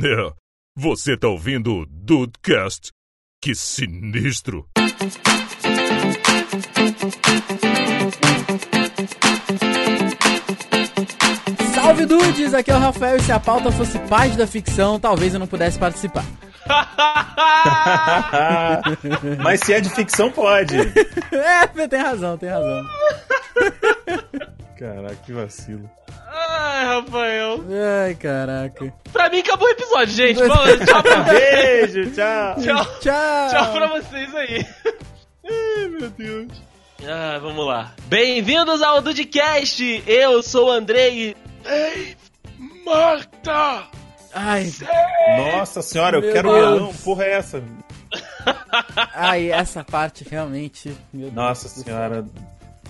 É, você tá ouvindo o Dudecast? Que sinistro! Salve dudes, aqui é o Rafael e se a pauta fosse parte da ficção, talvez eu não pudesse participar. Mas se é de ficção, pode. é, tem razão, tem razão. Caraca, que vacilo. Ai, Rafael. Ai, caraca. Pra mim acabou o episódio, gente. Vamos, tchau pra Beijo, tchau. Tchau. Tchau. Tchau pra vocês aí. Ai, meu Deus. Ah, vamos lá. Bem-vindos ao Dudcast. Eu sou o Andrei. Ei, Marta! Ai, Nossa senhora, eu Meu quero Deus. melão. Porra é essa? ai, essa parte realmente. Nossa senhora.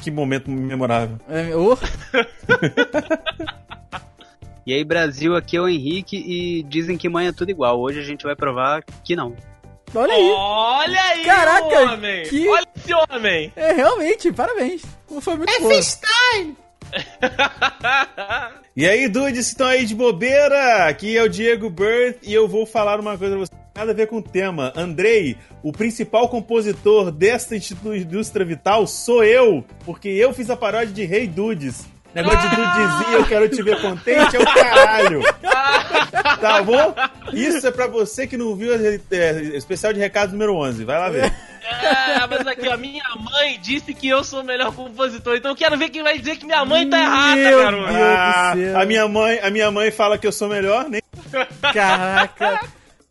Que momento memorável. É, oh, E aí, Brasil, aqui é o Henrique e dizem que mãe é tudo igual. Hoje a gente vai provar que não. olha aí. Olha aí, Caraca, homem! que- Olha esse homem! É, realmente, parabéns. Foi muito é bom. E aí, dudes, estão aí de bobeira? Aqui é o Diego Bird e eu vou falar uma coisa pra você. Nada a ver com o tema. Andrei, o principal compositor desta indústria vital sou eu, porque eu fiz a paródia de Rei Dudes. Negócio de dudezinho, eu quero te ver contente, é o caralho. Tá bom? Isso é pra você que não viu é, é, especial de recado número 11. Vai lá ver. É, mas aqui, ó, minha mãe disse que eu sou o melhor compositor, então eu quero ver quem vai dizer que minha mãe tá errada, Meu garoto. Deus. Ah, do céu. a minha mãe, a minha mãe fala que eu sou melhor, nem Caraca.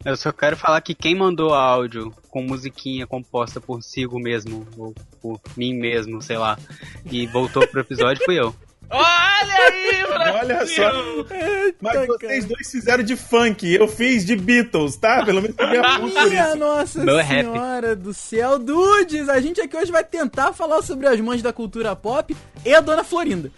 Eu só quero falar que quem mandou áudio com musiquinha composta por Sigo mesmo, ou por mim mesmo, sei lá, e voltou pro episódio fui eu. Olha aí, Brasil! Olha só. Mas vocês dois fizeram de funk, eu fiz de Beatles, tá? Pelo menos eu me aponto por Minha isso. nossa Meu é rap. senhora do céu, dudes! A gente aqui hoje vai tentar falar sobre as mães da cultura pop e a Dona Florinda.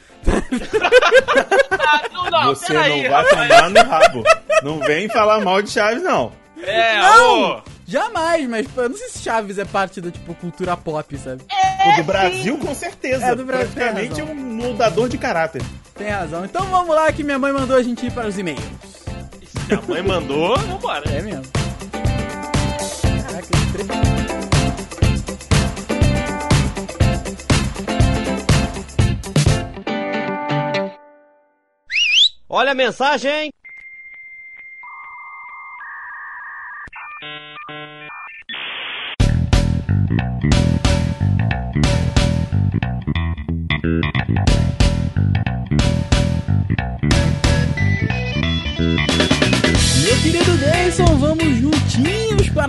Ah, não, não, Você não vai Rafael. tomar no rabo. Não vem falar mal de Chaves, não. É, Não! ô. Jamais, mas eu não sei se Chaves é parte da, tipo, cultura pop, sabe? o do Brasil, com certeza. É, do Brasil, Praticamente tem é razão. um moldador de caráter. Tem razão. Então vamos lá que minha mãe mandou a gente ir para os e-mails. Se a mãe mandou, vambora. É mesmo. Caraca, que Olha a mensagem!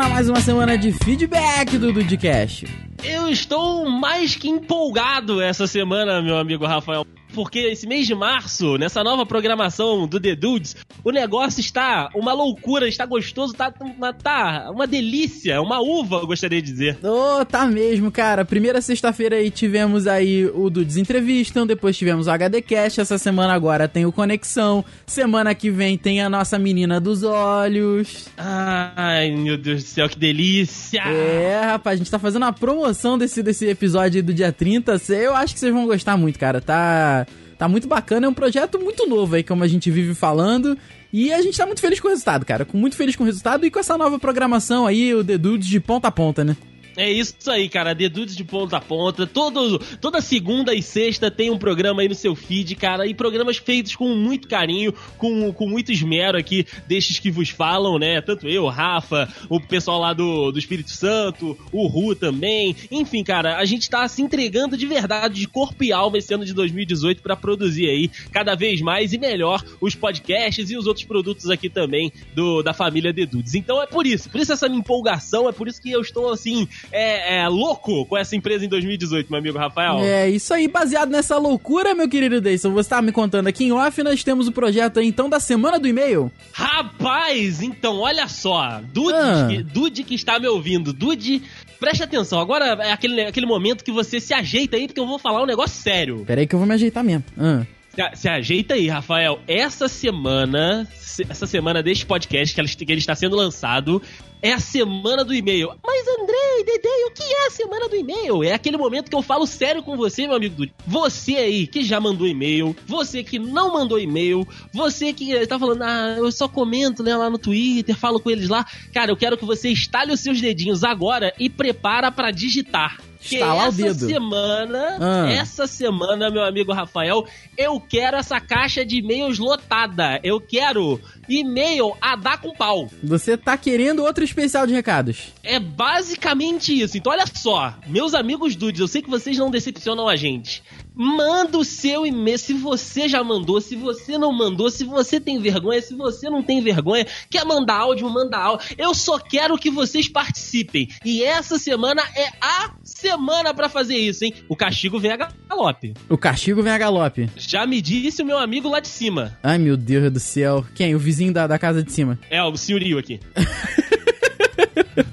Para mais uma semana de feedback do Dudcast. Eu estou mais que empolgado essa semana, meu amigo Rafael. Porque esse mês de março, nessa nova programação do The Dudes, o negócio está uma loucura, está gostoso, tá uma, tá uma delícia, uma uva, eu gostaria de dizer. Ô, tá mesmo, cara. Primeira sexta-feira aí tivemos aí o Dudes Entrevistam, depois tivemos o HD Cast, essa semana agora tem o Conexão, semana que vem tem a nossa menina dos olhos. Ai, meu Deus do céu, que delícia! É, rapaz, a gente tá fazendo a promoção desse, desse episódio aí do dia 30. Cê- Eu acho que vocês vão gostar muito, cara. Tá, tá muito bacana. É um projeto muito novo aí, como a gente vive falando. E a gente tá muito feliz com o resultado, cara. Muito feliz com o resultado e com essa nova programação aí, o The Dudes de ponta a ponta, né? É isso aí, cara. Dedudes de ponta a ponta. Todo, toda segunda e sexta tem um programa aí no seu feed, cara. E programas feitos com muito carinho, com, com muito esmero aqui, destes que vos falam, né? Tanto eu, Rafa, o pessoal lá do, do Espírito Santo, o Ru também. Enfim, cara, a gente tá se entregando de verdade, de corpo e alma esse ano de 2018 pra produzir aí cada vez mais e melhor os podcasts e os outros produtos aqui também do, da família Dedudes. Então é por isso, por isso essa empolgação, é por isso que eu estou assim, é, é, louco com essa empresa em 2018, meu amigo Rafael. É, isso aí, baseado nessa loucura, meu querido Deison, você tá me contando aqui em off, nós temos o projeto aí, então, da Semana do E-mail. Rapaz, então olha só, Dude, Ah. que, Dude que está me ouvindo, Dude, preste atenção, agora é aquele, aquele momento que você se ajeita aí, porque eu vou falar um negócio sério. Pera aí que eu vou me ajeitar mesmo. Ah. Se, se ajeita aí, Rafael. Essa semana, se- essa semana deste podcast que ele, que ele está sendo lançado, é a semana do e-mail. Mas Andrei, Oi, Dede, o que é a semana do e-mail? É aquele momento que eu falo sério com você, meu amigo Dude. Você aí que já mandou e-mail, você que não mandou e-mail, você que tá falando, ah, eu só comento né, lá no Twitter, falo com eles lá. Cara, eu quero que você estale os seus dedinhos agora e prepara pra digitar. Estalar o essa dedo. semana, Ah. essa semana, meu amigo Rafael, eu quero essa caixa de e-mails lotada. Eu quero e-mail a dar com pau. Você tá querendo outro especial de recados. É basicamente isso. Então, olha só, meus amigos dudes, eu sei que vocês não decepcionam a gente. Manda o seu e-mail, se você já mandou, se você não mandou, se você tem vergonha, se você não tem vergonha, quer mandar áudio, manda áudio. Eu só quero que vocês participem. E essa semana é a semana pra fazer isso, hein? O castigo vem a galope. O castigo vem a galope. Já me disse o meu amigo lá de cima. Ai, meu Deus do céu. Quem? O vizinho da, da casa de cima. É, o senhorio aqui.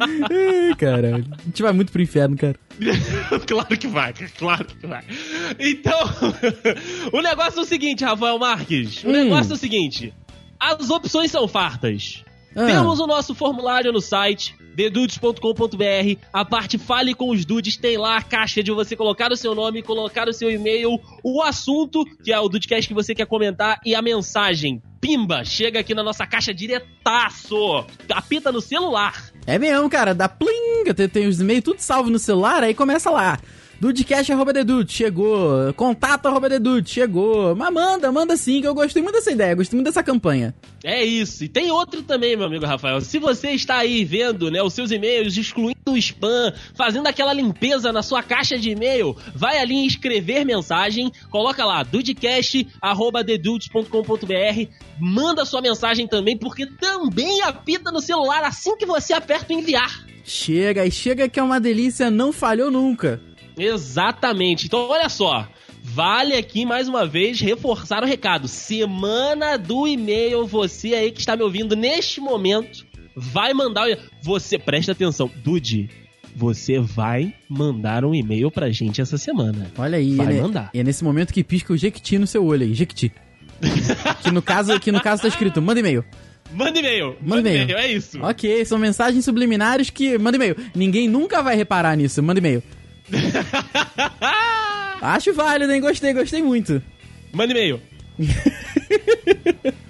Ai, caralho. A gente vai muito pro inferno, cara. claro que vai, cara, claro que vai. Então, o negócio é o seguinte, Rafael Marques. O Hum. negócio é o seguinte: as opções são fartas. Ah. Temos o nosso formulário no site dedudes.com.br. A parte Fale com os Dudes tem lá a caixa de você colocar o seu nome, colocar o seu e-mail, o assunto, que é o Dudecast que você quer comentar, e a mensagem. Pimba! Chega aqui na nossa caixa diretaço! Apita no celular. É mesmo, cara. Dá plim. Tem, tem os e-mails tudo salvo no celular, aí começa lá. Dudecast.dedude, chegou. Contato arroba Dedude, chegou. Mas manda, manda sim, que eu gostei muito dessa ideia, gostei muito dessa campanha. É isso. E tem outro também, meu amigo Rafael. Se você está aí vendo, né, os seus e-mails, excluindo o spam, fazendo aquela limpeza na sua caixa de e-mail, vai ali em escrever mensagem, coloca lá dudecast@dedudes.com.br, manda sua mensagem também, porque também apita no celular assim que você aperta o enviar. Chega, e chega que é uma delícia, não falhou nunca. Exatamente. Então, olha só. Vale aqui mais uma vez reforçar o recado. Semana do e-mail, você aí que está me ouvindo neste momento, vai mandar. Você presta atenção, Dude. Você vai mandar um e-mail pra gente essa semana. Olha aí, Vai é, mandar. e é nesse momento que pisca o Jequiti no seu olho aí, Jequiti. que no caso, que no caso tá escrito, manda e-mail. Manda e-mail. Manda e-mail, é isso. Ok, são mensagens subliminares que. Manda e-mail. Ninguém nunca vai reparar nisso. Manda e-mail. Acho válido, hein? Gostei, gostei muito. Manda e-mail.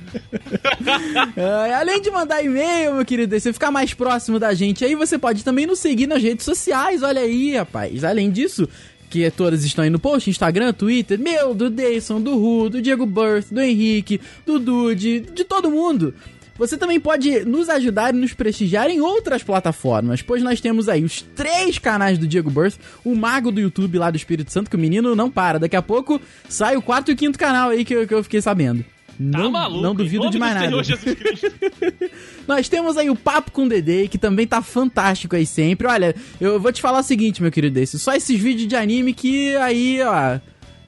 Além de mandar e-mail, meu querido, você ficar mais próximo da gente aí, você pode também nos seguir nas redes sociais. Olha aí, rapaz. Além disso, que todas estão aí no post, Instagram, Twitter, meu, do Dayson, do Ru, do Diego Birth, do Henrique, do Dude, de todo mundo. Você também pode nos ajudar e nos prestigiar em outras plataformas, pois nós temos aí os três canais do Diego Birth, o mago do YouTube lá do Espírito Santo, que o menino não para. Daqui a pouco sai o quarto e o quinto canal aí que eu, que eu fiquei sabendo. Tá não, maluco? não duvido de mais nada. Nós temos aí o Papo com o Dedê, que também tá fantástico aí sempre. Olha, eu vou te falar o seguinte, meu querido Desse, só esses vídeos de anime que aí, ó,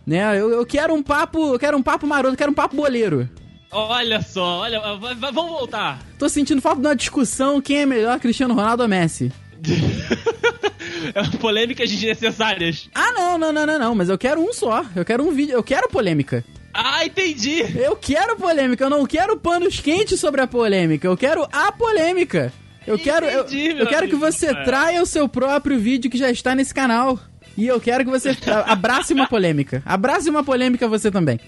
né, eu, eu quero um papo, eu quero um papo maroto, eu quero um papo boleiro. Olha só, olha, vamos voltar. Tô sentindo falta de uma discussão quem é melhor, Cristiano Ronaldo ou Messi. É Polêmicas desnecessárias. Ah, não, não, não, não, não, mas eu quero um só. Eu quero um vídeo, eu quero polêmica. Ah, entendi. Eu quero polêmica, eu não quero panos quentes sobre a polêmica, eu quero a polêmica. Eu quero, eu, Entendi, eu quero que amigo. você É. traia o seu próprio vídeo que já está nesse canal. E eu quero que você abrace uma polêmica. Abrace uma polêmica você também.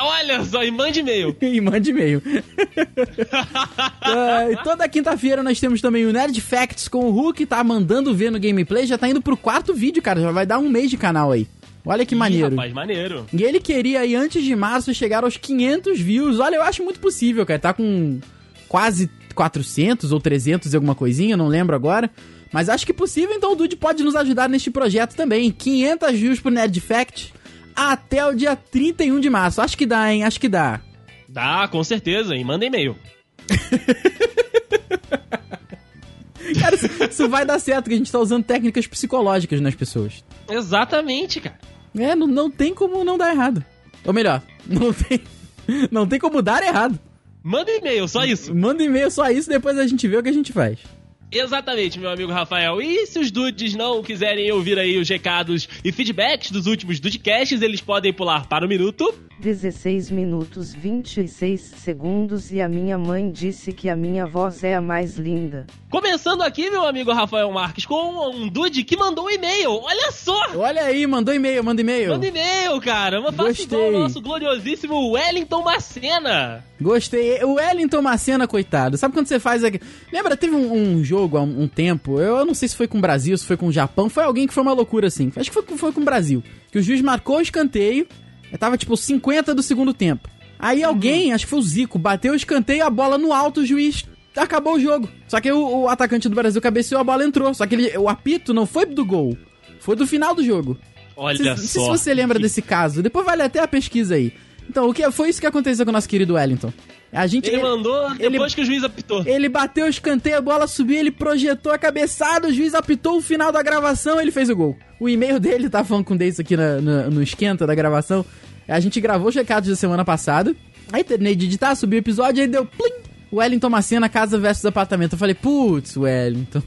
Olha só, e mande e-mail. E mande e-mail. E toda quinta-feira nós temos também o Nerd Facts com o Hulk, tá mandando ver no gameplay. Já tá indo pro quarto vídeo, cara. Já vai dar um mês de canal aí. Olha que Ih, maneiro. rapaz, maneiro. E ele queria aí, antes de março, chegar aos 500 views. Olha, eu acho muito possível, cara. Tá com quase 400 ou 300 e alguma coisinha, não lembro agora. Mas acho que possível, então o Dude pode nos ajudar neste projeto também. 500 views pro Nerd Fact até o dia 31 de março. Acho que dá, hein? Acho que dá. Dá, com certeza, e manda e-mail. Cara, isso, vai dar certo, que a gente tá usando técnicas psicológicas nas pessoas. Exatamente, cara. É, não, não tem como não dar errado. Ou melhor, não tem, não tem como dar errado. Manda e-mail, só isso. Manda e-mail só isso, depois a gente vê o que a gente faz. Exatamente, meu amigo Rafael. E se os dudes não quiserem ouvir aí os recados e feedbacks dos últimos Dudecasts, eles podem pular para o minuto. 16 minutos 26 segundos e a minha mãe disse que a minha voz é a mais linda. Começando aqui, meu amigo Rafael Marques, com um dude que mandou um e-mail. Olha só! Olha aí, mandou e-mail, manda e-mail. Manda e-mail, cara. Uma Gostei. igual o nosso gloriosíssimo Wellington Macena. Gostei. O Wellington Macena, coitado. Sabe quando você faz aqui? Lembra, teve um, um jogo há um, um tempo, eu, eu não sei se foi com o Brasil, se foi com o Japão, foi alguém que foi uma loucura assim. Acho que foi, com- foi com o Brasil. Que o juiz marcou o escanteio, tava tipo 50 do segundo tempo. Aí alguém, acho que foi o Zico, bateu o escanteio, a bola no alto, o juiz acabou o jogo. Só que o, o atacante do Brasil cabeceou, a bola entrou. Só que ele, o apito não foi do gol, foi do final do jogo. Olha Cê- Não sei só. se você lembra desse caso. Depois vale até a pesquisa aí. Então, o que foi isso que aconteceu com o nosso querido Wellington? A gente Ele mandou ele- depois que o juiz apitou. ele bateu o escanteio, a bola subiu, ele projetou a cabeçada, o juiz apitou o final da gravação, ele fez o gol. O e-mail dele tá falando com o Deis aqui na- na- no esquenta da gravação. A gente gravou os recados da semana passada. Aí terminei de editar, subi o episódio, aí deu plim! Wellington Macena, casa versus apartamento. Eu falei, putz, Wellington.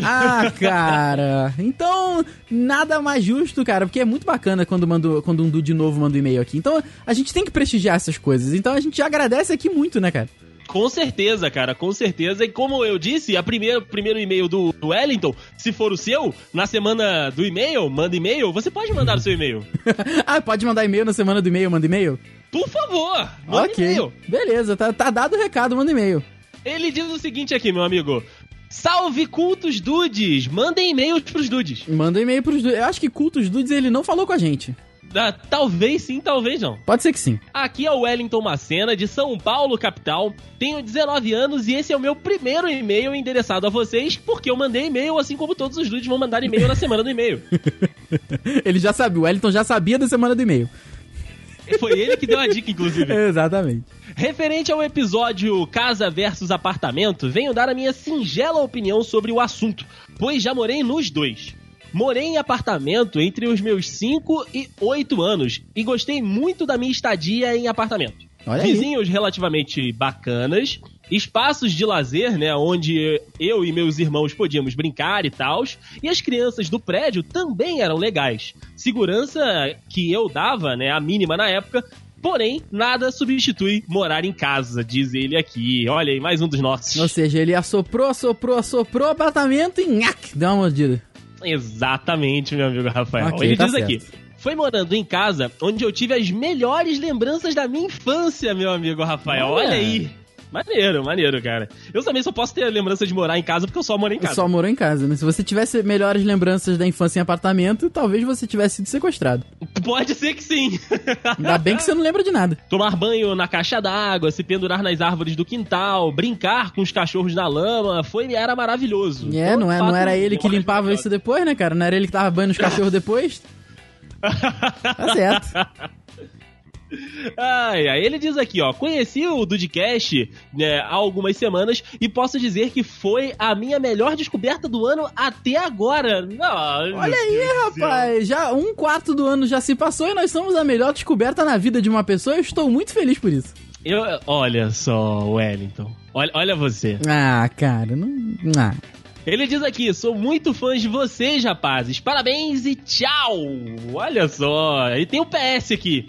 Ah, cara. Então, nada mais justo, cara, porque é muito bacana quando, mando, quando um dude novo manda um e-mail aqui. Então, a gente tem que prestigiar essas coisas. Então, a gente agradece aqui muito, né, cara? Com certeza, cara, com certeza. E como eu disse, a primeira, o primeiro e-mail do, do Wellington, se for o seu, na semana do e-mail, manda e-mail, você pode mandar o seu e-mail. ah, pode mandar e-mail na semana do e-mail, manda e-mail? Por favor, manda ok. e-mail. Beleza, tá, tá dado o recado, manda e-mail. Ele diz o seguinte aqui, meu amigo. Salve cultos dudes! Mandem e-mails pros dudes. Manda e-mail pros dudes. Eu acho que Cultos Dudes ele não falou com a gente. Ah, talvez sim, talvez não. Pode ser que sim. Aqui é o Wellington Macena, de São Paulo, capital. Tenho 19 anos e esse é o meu primeiro e-mail endereçado a vocês, porque eu mandei e-mail, assim como todos os dudes vão mandar e-mail na semana do e-mail. ele já sabia, o Wellington já sabia da semana do e-mail. Foi ele que deu a dica, inclusive. Exatamente. Referente ao episódio Casa versus Apartamento, venho dar a minha singela opinião sobre o assunto, pois já morei nos dois. Morei em apartamento entre os meus 5 e 8 anos e gostei muito da minha estadia em apartamento. Olha aí. Vizinhos relativamente bacanas, espaços de lazer, né, onde eu e meus irmãos podíamos brincar e tal, e as crianças do prédio também eram legais. Segurança que eu dava, né, a mínima na época, porém nada substitui morar em casa, diz ele aqui. Olha aí, mais um dos nossos. Ou seja, ele assoprou, assoprou, assoprou o apartamento e nhac, deu uma mordida. Exatamente, meu amigo Rafael. Ok, Ele tá diz certo. aqui. Foi morando em casa onde eu tive as melhores lembranças da minha infância, meu amigo Rafael. Olha. Olha aí. Maneiro, maneiro, cara. Eu também só posso ter lembrança de morar em casa porque eu só moro em casa. Só morou em casa, né? Se você tivesse melhores lembranças da infância em apartamento, talvez você tivesse sido sequestrado. Pode ser que sim. Ainda bem que você não lembra de nada. Tomar banho na caixa d'água, se pendurar nas árvores do quintal, brincar com os cachorros na lama, foi era maravilhoso. É, não, é, não era ele que limpava isso depois, né, cara? Não era ele que tava banhando os cachorros depois? Tá certo. Ai, ai, ele diz aqui, ó, conheci o Dudcast né, há algumas semanas e posso dizer que foi a minha melhor descoberta do ano até agora. Ai, Olha aí, Deus do céu. rapaz. Já um quarto do ano já se passou e nós somos a melhor descoberta na vida de uma pessoa. Eu estou muito feliz por isso. Eu, olha só, Wellington. Olha, olha você. Ah, cara, não. Ah. Ele diz aqui, sou muito fã de vocês, rapazes. Parabéns e tchau. Olha só. E tem o PS aqui.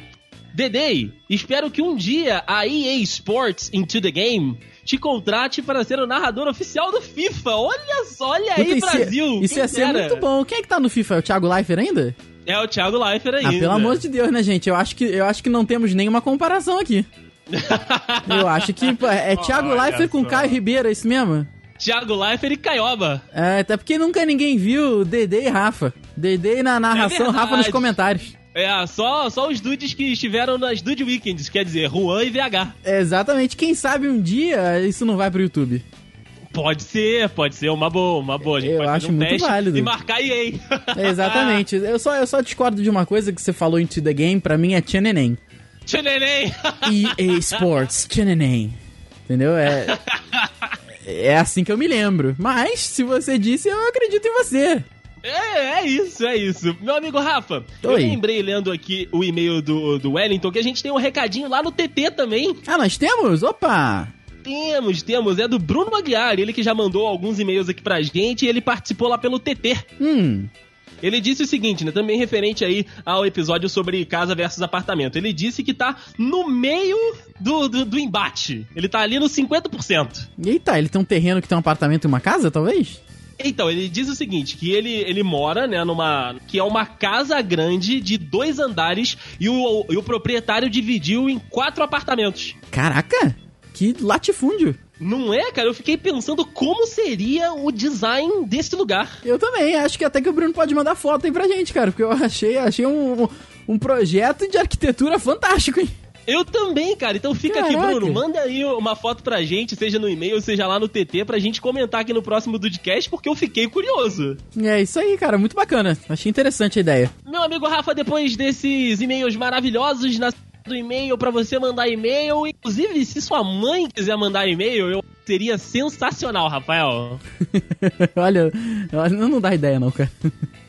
Dedei, espero que um dia a EA Sports Into the Game te contrate para ser o narrador oficial do FIFA. Olha só, olha aí, Puta, ia- Brasil. Isso ia ser muito bom. Quem é que tá no FIFA? É o Thiago Leifert ainda? É o Thiago Leifert ainda. Ah, pelo amor de Deus, né, gente? Eu acho que, eu acho que não temos nenhuma comparação aqui. Eu acho que pô, é Thiago Leifert com. Caio Ribeiro, é isso mesmo? Thiago Leifert e Caioba. É, até porque nunca ninguém viu Dedê e Rafa. Dedê na narração, É Rafa nos comentários. É, só, só os dudes que estiveram nas Dude Weekends, quer dizer, Juan e VH. É, exatamente. Quem sabe um dia isso não vai pro YouTube. Pode ser, pode ser uma boa, uma boa. A gente Eu pode acho um muito válido. e marcar EA. É, exatamente. Eu só, eu só discordo de uma coisa que você falou em To The Game, pra mim é Tcheneném. Tcheneném. EA Sports, Tcheneném. Entendeu? É, é assim que eu me lembro. Mas, se você disse, eu acredito em você. É, é isso, é isso. Meu amigo Rafa, eu Oi. lembrei lendo aqui o e-mail do, do Wellington que a gente tem um recadinho lá no TT também. Ah, nós temos? Opa! Temos, temos. É do Bruno Aguiar, ele que já mandou alguns e-mails aqui pra gente e ele participou lá pelo TT. Hum, Ele disse o seguinte, né? Também referente aí ao episódio sobre casa versus apartamento. Ele disse que tá no meio do, do, do embate. Ele tá ali no 50%. eita, ele tem um terreno que tem um apartamento e uma casa, talvez? Então, ele diz o seguinte, que ele, ele mora, né, numa... Que é uma casa grande de dois andares e o, e o proprietário dividiu em quatro apartamentos. Caraca, que latifúndio. Não é, cara? Eu fiquei pensando como seria o design desse lugar. Eu também, acho que até que o Bruno pode mandar foto aí pra gente, cara, porque eu achei, achei um, um projeto de arquitetura fantástico, hein? Eu também, cara. Então fica aqui, Caraca. Bruno. Manda aí uma foto pra gente, seja no e-mail, seja lá no TT, pra gente comentar aqui no próximo Dudcast, porque eu fiquei curioso. É isso aí, cara, muito bacana. Achei interessante a ideia. Meu amigo Rafa, depois desses e-mails maravilhosos, na do e-mail pra você mandar e-mail. Inclusive, se sua mãe quiser mandar e-mail, eu seria sensacional, Rafael. Olha, não, não dá ideia não, cara.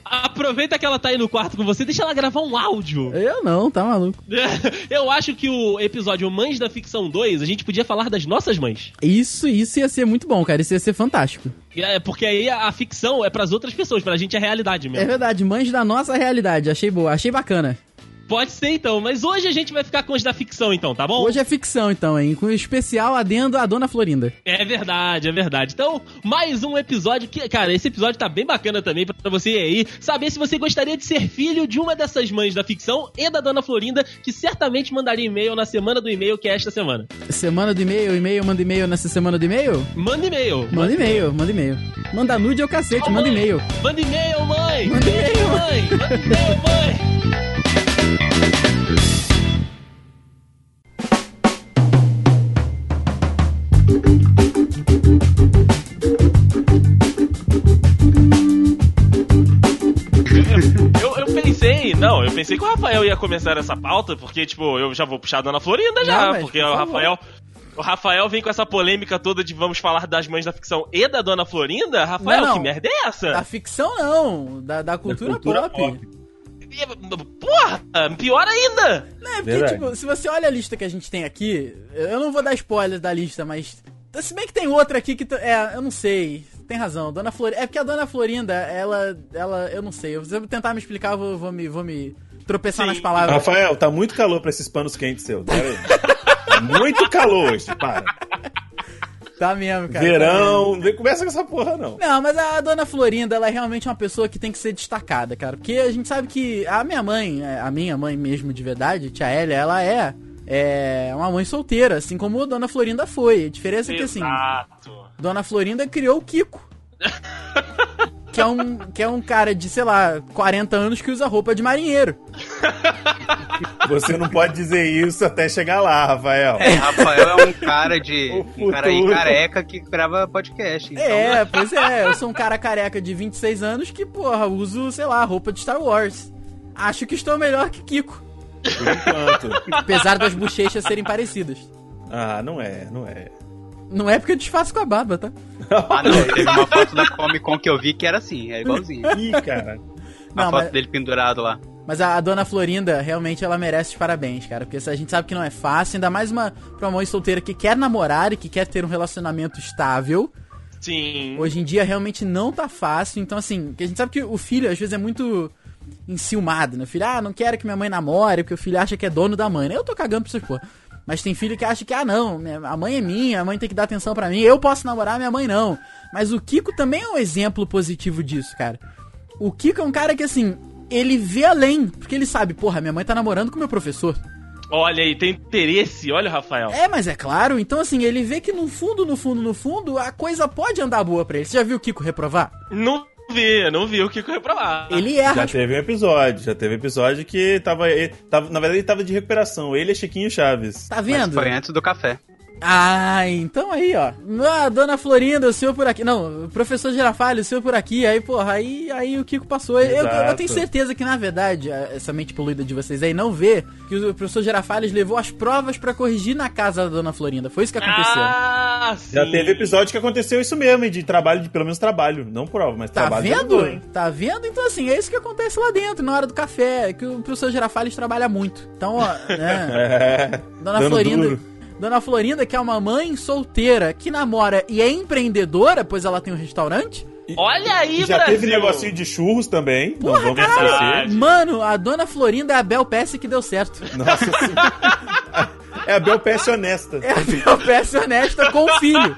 Aproveita que ela tá aí no quarto com você, deixa ela gravar um áudio. Eu não, tá maluco. Eu acho que o episódio Mães da Ficção 2, a gente podia falar das nossas mães. Isso, isso ia ser muito bom, cara. Isso ia ser fantástico. É, porque aí a, a ficção é pras outras pessoas, pra gente é realidade É mesmo. verdade, mães da nossa realidade. Achei boa, achei bacana. Pode ser então, mas hoje a gente vai ficar com os da ficção então, tá bom? Hoje é ficção, então, hein? Com especial adendo à Dona Florinda. É verdade, é verdade. Então, mais um episódio que, cara, esse episódio tá bem bacana também pra você aí saber se você gostaria de ser filho de uma dessas mães da ficção e da Dona Florinda, que certamente mandaria e-mail na semana do e-mail, que é esta semana. Semana do e-mail, e-mail, manda e-mail nessa semana do e-mail? Manda e-mail. Manda e-mail, manda e-mail. Manda nude é o cacete, manda e-mail. Manda e-mail, mãe! Manda e-mail. mãe! Manda e-mail, mãe! Eu, eu pensei, não, eu pensei que o Rafael ia começar essa pauta, porque, tipo, eu já vou puxar a Dona Florinda já, Não, mas, porque por o. Rafael. O Rafael vem com essa polêmica toda de vamos falar das mães da ficção e da Dona Florinda. Rafael, Não, não. que merda é essa? Da ficção não, da, da cultura, cultura pop. pop. Porra, pior ainda! Não, é porque, Verdade. tipo, se você olha a lista que a gente tem aqui, eu não vou dar spoilers da lista, mas. Se bem que tem outra aqui que. É, eu não sei. Tem razão, Dona Florinda. É porque a Dona Florinda, ela. ela eu não sei. Se eu tentar me explicar, eu vou, vou me, vou me tropeçar Sim. nas palavras. Rafael, tá muito calor pra esses panos quentes seus. Pera aí. Tá muito calor hoje, para. Tá mesmo, cara. tá mesmo. Verão, não vem começa com essa porra, não. Não, mas a dona Florinda, ela é realmente uma pessoa que tem que ser destacada, cara. Porque a gente sabe que a minha mãe, é, a minha mãe mesmo de verdade, tia Elia, ela é, é uma mãe solteira, assim como a dona Florinda foi. A diferença é que, assim, Exato. dona Florinda criou o Kiko. que, é um, que é um cara de, sei lá, 40 anos que usa roupa de marinheiro. Você não pode dizer isso até chegar lá, Rafael. Rafael é um cara de. Um cara aí careca que grava podcast. Então, É, pois é, eu sou um cara careca de 26 anos que, porra, uso, sei lá, roupa de Star Wars. Acho que estou melhor que Kiko. Por enquanto. Apesar das bochechas serem parecidas. Ah, não é, não é. Não é porque eu desfaço com a barba, tá? Ah, não, teve uma foto da Comic Con que eu vi que era assim, é igualzinho. Ih, cara. A Não, foto mas- dele pendurado lá. Mas a, a dona Florinda, realmente, ela merece os parabéns, cara. Porque a gente sabe que não é fácil, ainda mais uma, pra uma mãe solteira que quer namorar e que quer ter um relacionamento estável. Sim. Hoje em dia, realmente não tá fácil. Então, assim, que a gente sabe que o filho, às vezes, é muito enciumado, né? O filho, ah, não quero que minha mãe namore, porque o filho acha que é dono da mãe, né? Eu tô cagando pra essas porra. Mas tem filho que acha que, ah, não, a mãe é minha, a mãe tem que dar atenção pra mim, eu posso namorar, minha mãe não. Mas o Kiko também é um exemplo positivo disso, cara. O Kiko é um cara que, assim, ele vê além, porque ele sabe, porra, minha mãe tá namorando com meu professor. Olha aí, tem interesse, olha o Rafael. É, mas é claro, então assim, ele vê que no fundo, no fundo, no fundo, a coisa pode andar boa pra ele. Você já viu o Kiko reprovar? Não vi, não vi o que reprovar. Ele erra. Já teve um episódio, já teve episódio que tava, ele tava- Na verdade, ele tava de recuperação. Ele é Chiquinho Chaves. Tá Mas vendo? foi antes do café. Ah, então aí, ó. Ah, dona Florinda, o senhor por aqui. Não, o professor Girafalho, o senhor por aqui. Aí, porra, aí, aí o Kiko passou. Eu, eu- tenho certeza que, na verdade, essa mente poluída de vocês aí não vê que o professor Girafales levou as provas pra corrigir na casa da dona Florinda. Foi isso que aconteceu. Ah, sim. Já teve episódio que aconteceu isso mesmo, de trabalho, de pelo menos trabalho. Não prova, mas Tá trabalho. já vendo? mudou, hein? Tá vendo? Então, assim, é isso que acontece lá dentro, na hora do café. Que o professor Girafales trabalha muito. Então, ó, né? É. Dona Florinda. duro. Dona Florinda, que é uma mãe solteira que namora e é empreendedora, pois ela tem um restaurante. Olha aí, já Brasil. teve negocinho de churros também. Porra, não vamos esquecer. Mano, a Dona Florinda é a Bel Pesce que deu certo. Nossa senhora. É a Bel Pesce honesta. É a Bel Pesce honesta com o filho.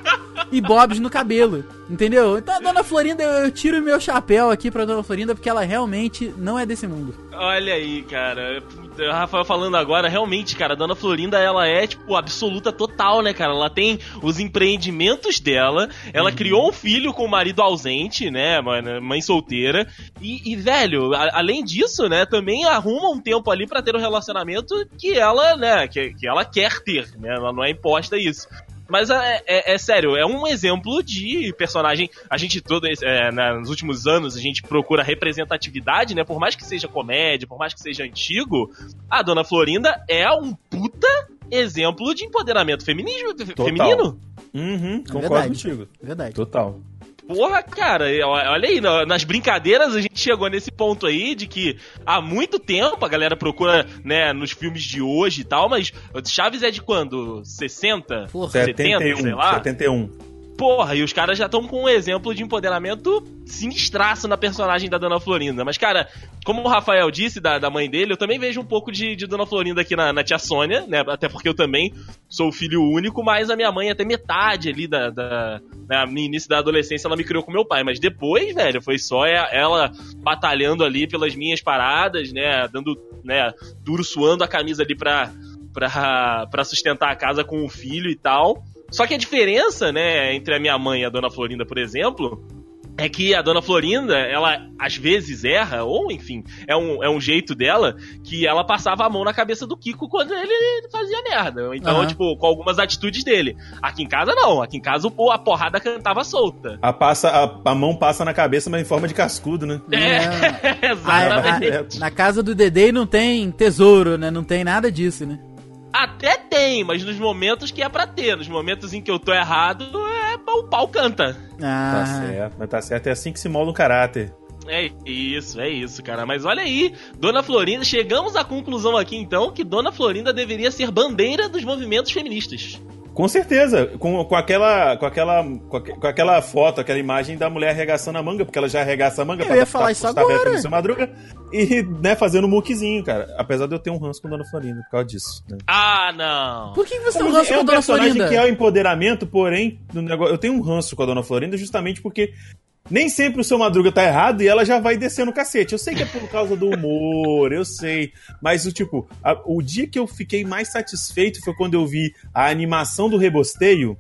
E bobs no cabelo. Entendeu? Então a Dona Florinda, eu, eu tiro meu chapéu aqui pra Dona Florinda porque ela realmente não é desse mundo. Olha aí, cara. O Rafael falando agora, realmente, cara, a Dona Florinda, ela é, tipo, absoluta total, né, cara? Ela tem os empreendimentos dela, ela criou um filho com o marido ausente, né, mano, mãe solteira. E, e, velho, a- além disso, né, também arruma um tempo ali pra ter um relacionamento que ela, né, que, que ela quer ter, né? Ela não é imposta isso. Mas é, é- é sério, é um exemplo de personagem. A gente, todo é, na- nos últimos anos, a gente procura representatividade, né? Por mais que seja comédia, por mais que seja antigo, a Dona Florinda é um puta exemplo de empoderamento feminismo, feminino. Uhum, concordo verdade. contigo. Verdade. Total. Porra, cara, olha aí, na- nas brincadeiras a gente chegou nesse ponto aí de que há muito tempo a galera procura, né, nos filmes de hoje e tal, mas Chaves é de quando? 60? Porra. 70, 71, sei lá? 71. Porra, e os caras já estão com um exemplo de empoderamento sinistraço na personagem da Dona Florinda. Mas, cara, como o Rafael disse da, da mãe dele, eu também vejo um pouco de, de Dona Florinda aqui na, na tia Sônia, né? Até porque eu também sou filho único, mas a minha mãe até metade ali da. da né, no início da adolescência ela me criou com meu pai. Mas depois, velho, foi só e- ela batalhando ali pelas minhas paradas, né? Dando, né, duro suando a camisa ali pra, pra, pra sustentar a casa com o filho e tal. Só que a diferença, né, entre a minha mãe e a Dona Florinda, por exemplo, é que a Dona Florinda, ela às vezes erra, ou enfim, é um, é um jeito dela, que ela passava a mão na cabeça do Kiko quando ele fazia merda. Então, Aham. tipo, com algumas atitudes dele. Aqui em casa, não. Aqui em casa, o- a porrada cantava solta. A, passa, a, a mão passa na cabeça, mas em forma de cascudo, né? É. Exatamente. Ah, na casa do Dedei não tem tesouro, né? Não tem nada disso, né? Até tem, mas nos momentos que é pra ter. Nos momentos em que eu tô errado, é, o pau canta. Ah, Tá certo, mas tá certo. É assim que se molda um caráter. É isso, é isso, cara. Mas olha aí, Dona Florinda, chegamos à conclusão aqui então que Dona Florinda deveria ser bandeira dos movimentos feministas. Com certeza, com, com, aquela, com, aquela, com, aque- com aquela foto, aquela imagem da mulher arregaçando a manga, porque ela já arregaça a manga Eu ia falar isso agora. no seu madruga, e né, fazendo um muquezinho, cara. Apesar de eu ter um ranço com Dona Florinda por causa disso. Né? Ah, não. Por que você tem um Mas ranço é com a um Dona personagem Florinda? que é o empoderamento, porém, no negócio, eu tenho um ranço com a Dona Florinda justamente porque nem sempre o seu Madruga tá errado e ela já vai descendo o cacete. Eu sei que é por causa do humor, eu sei. Mas o tipo, a- o dia que eu fiquei mais satisfeito foi quando eu vi a animação do rebosteio.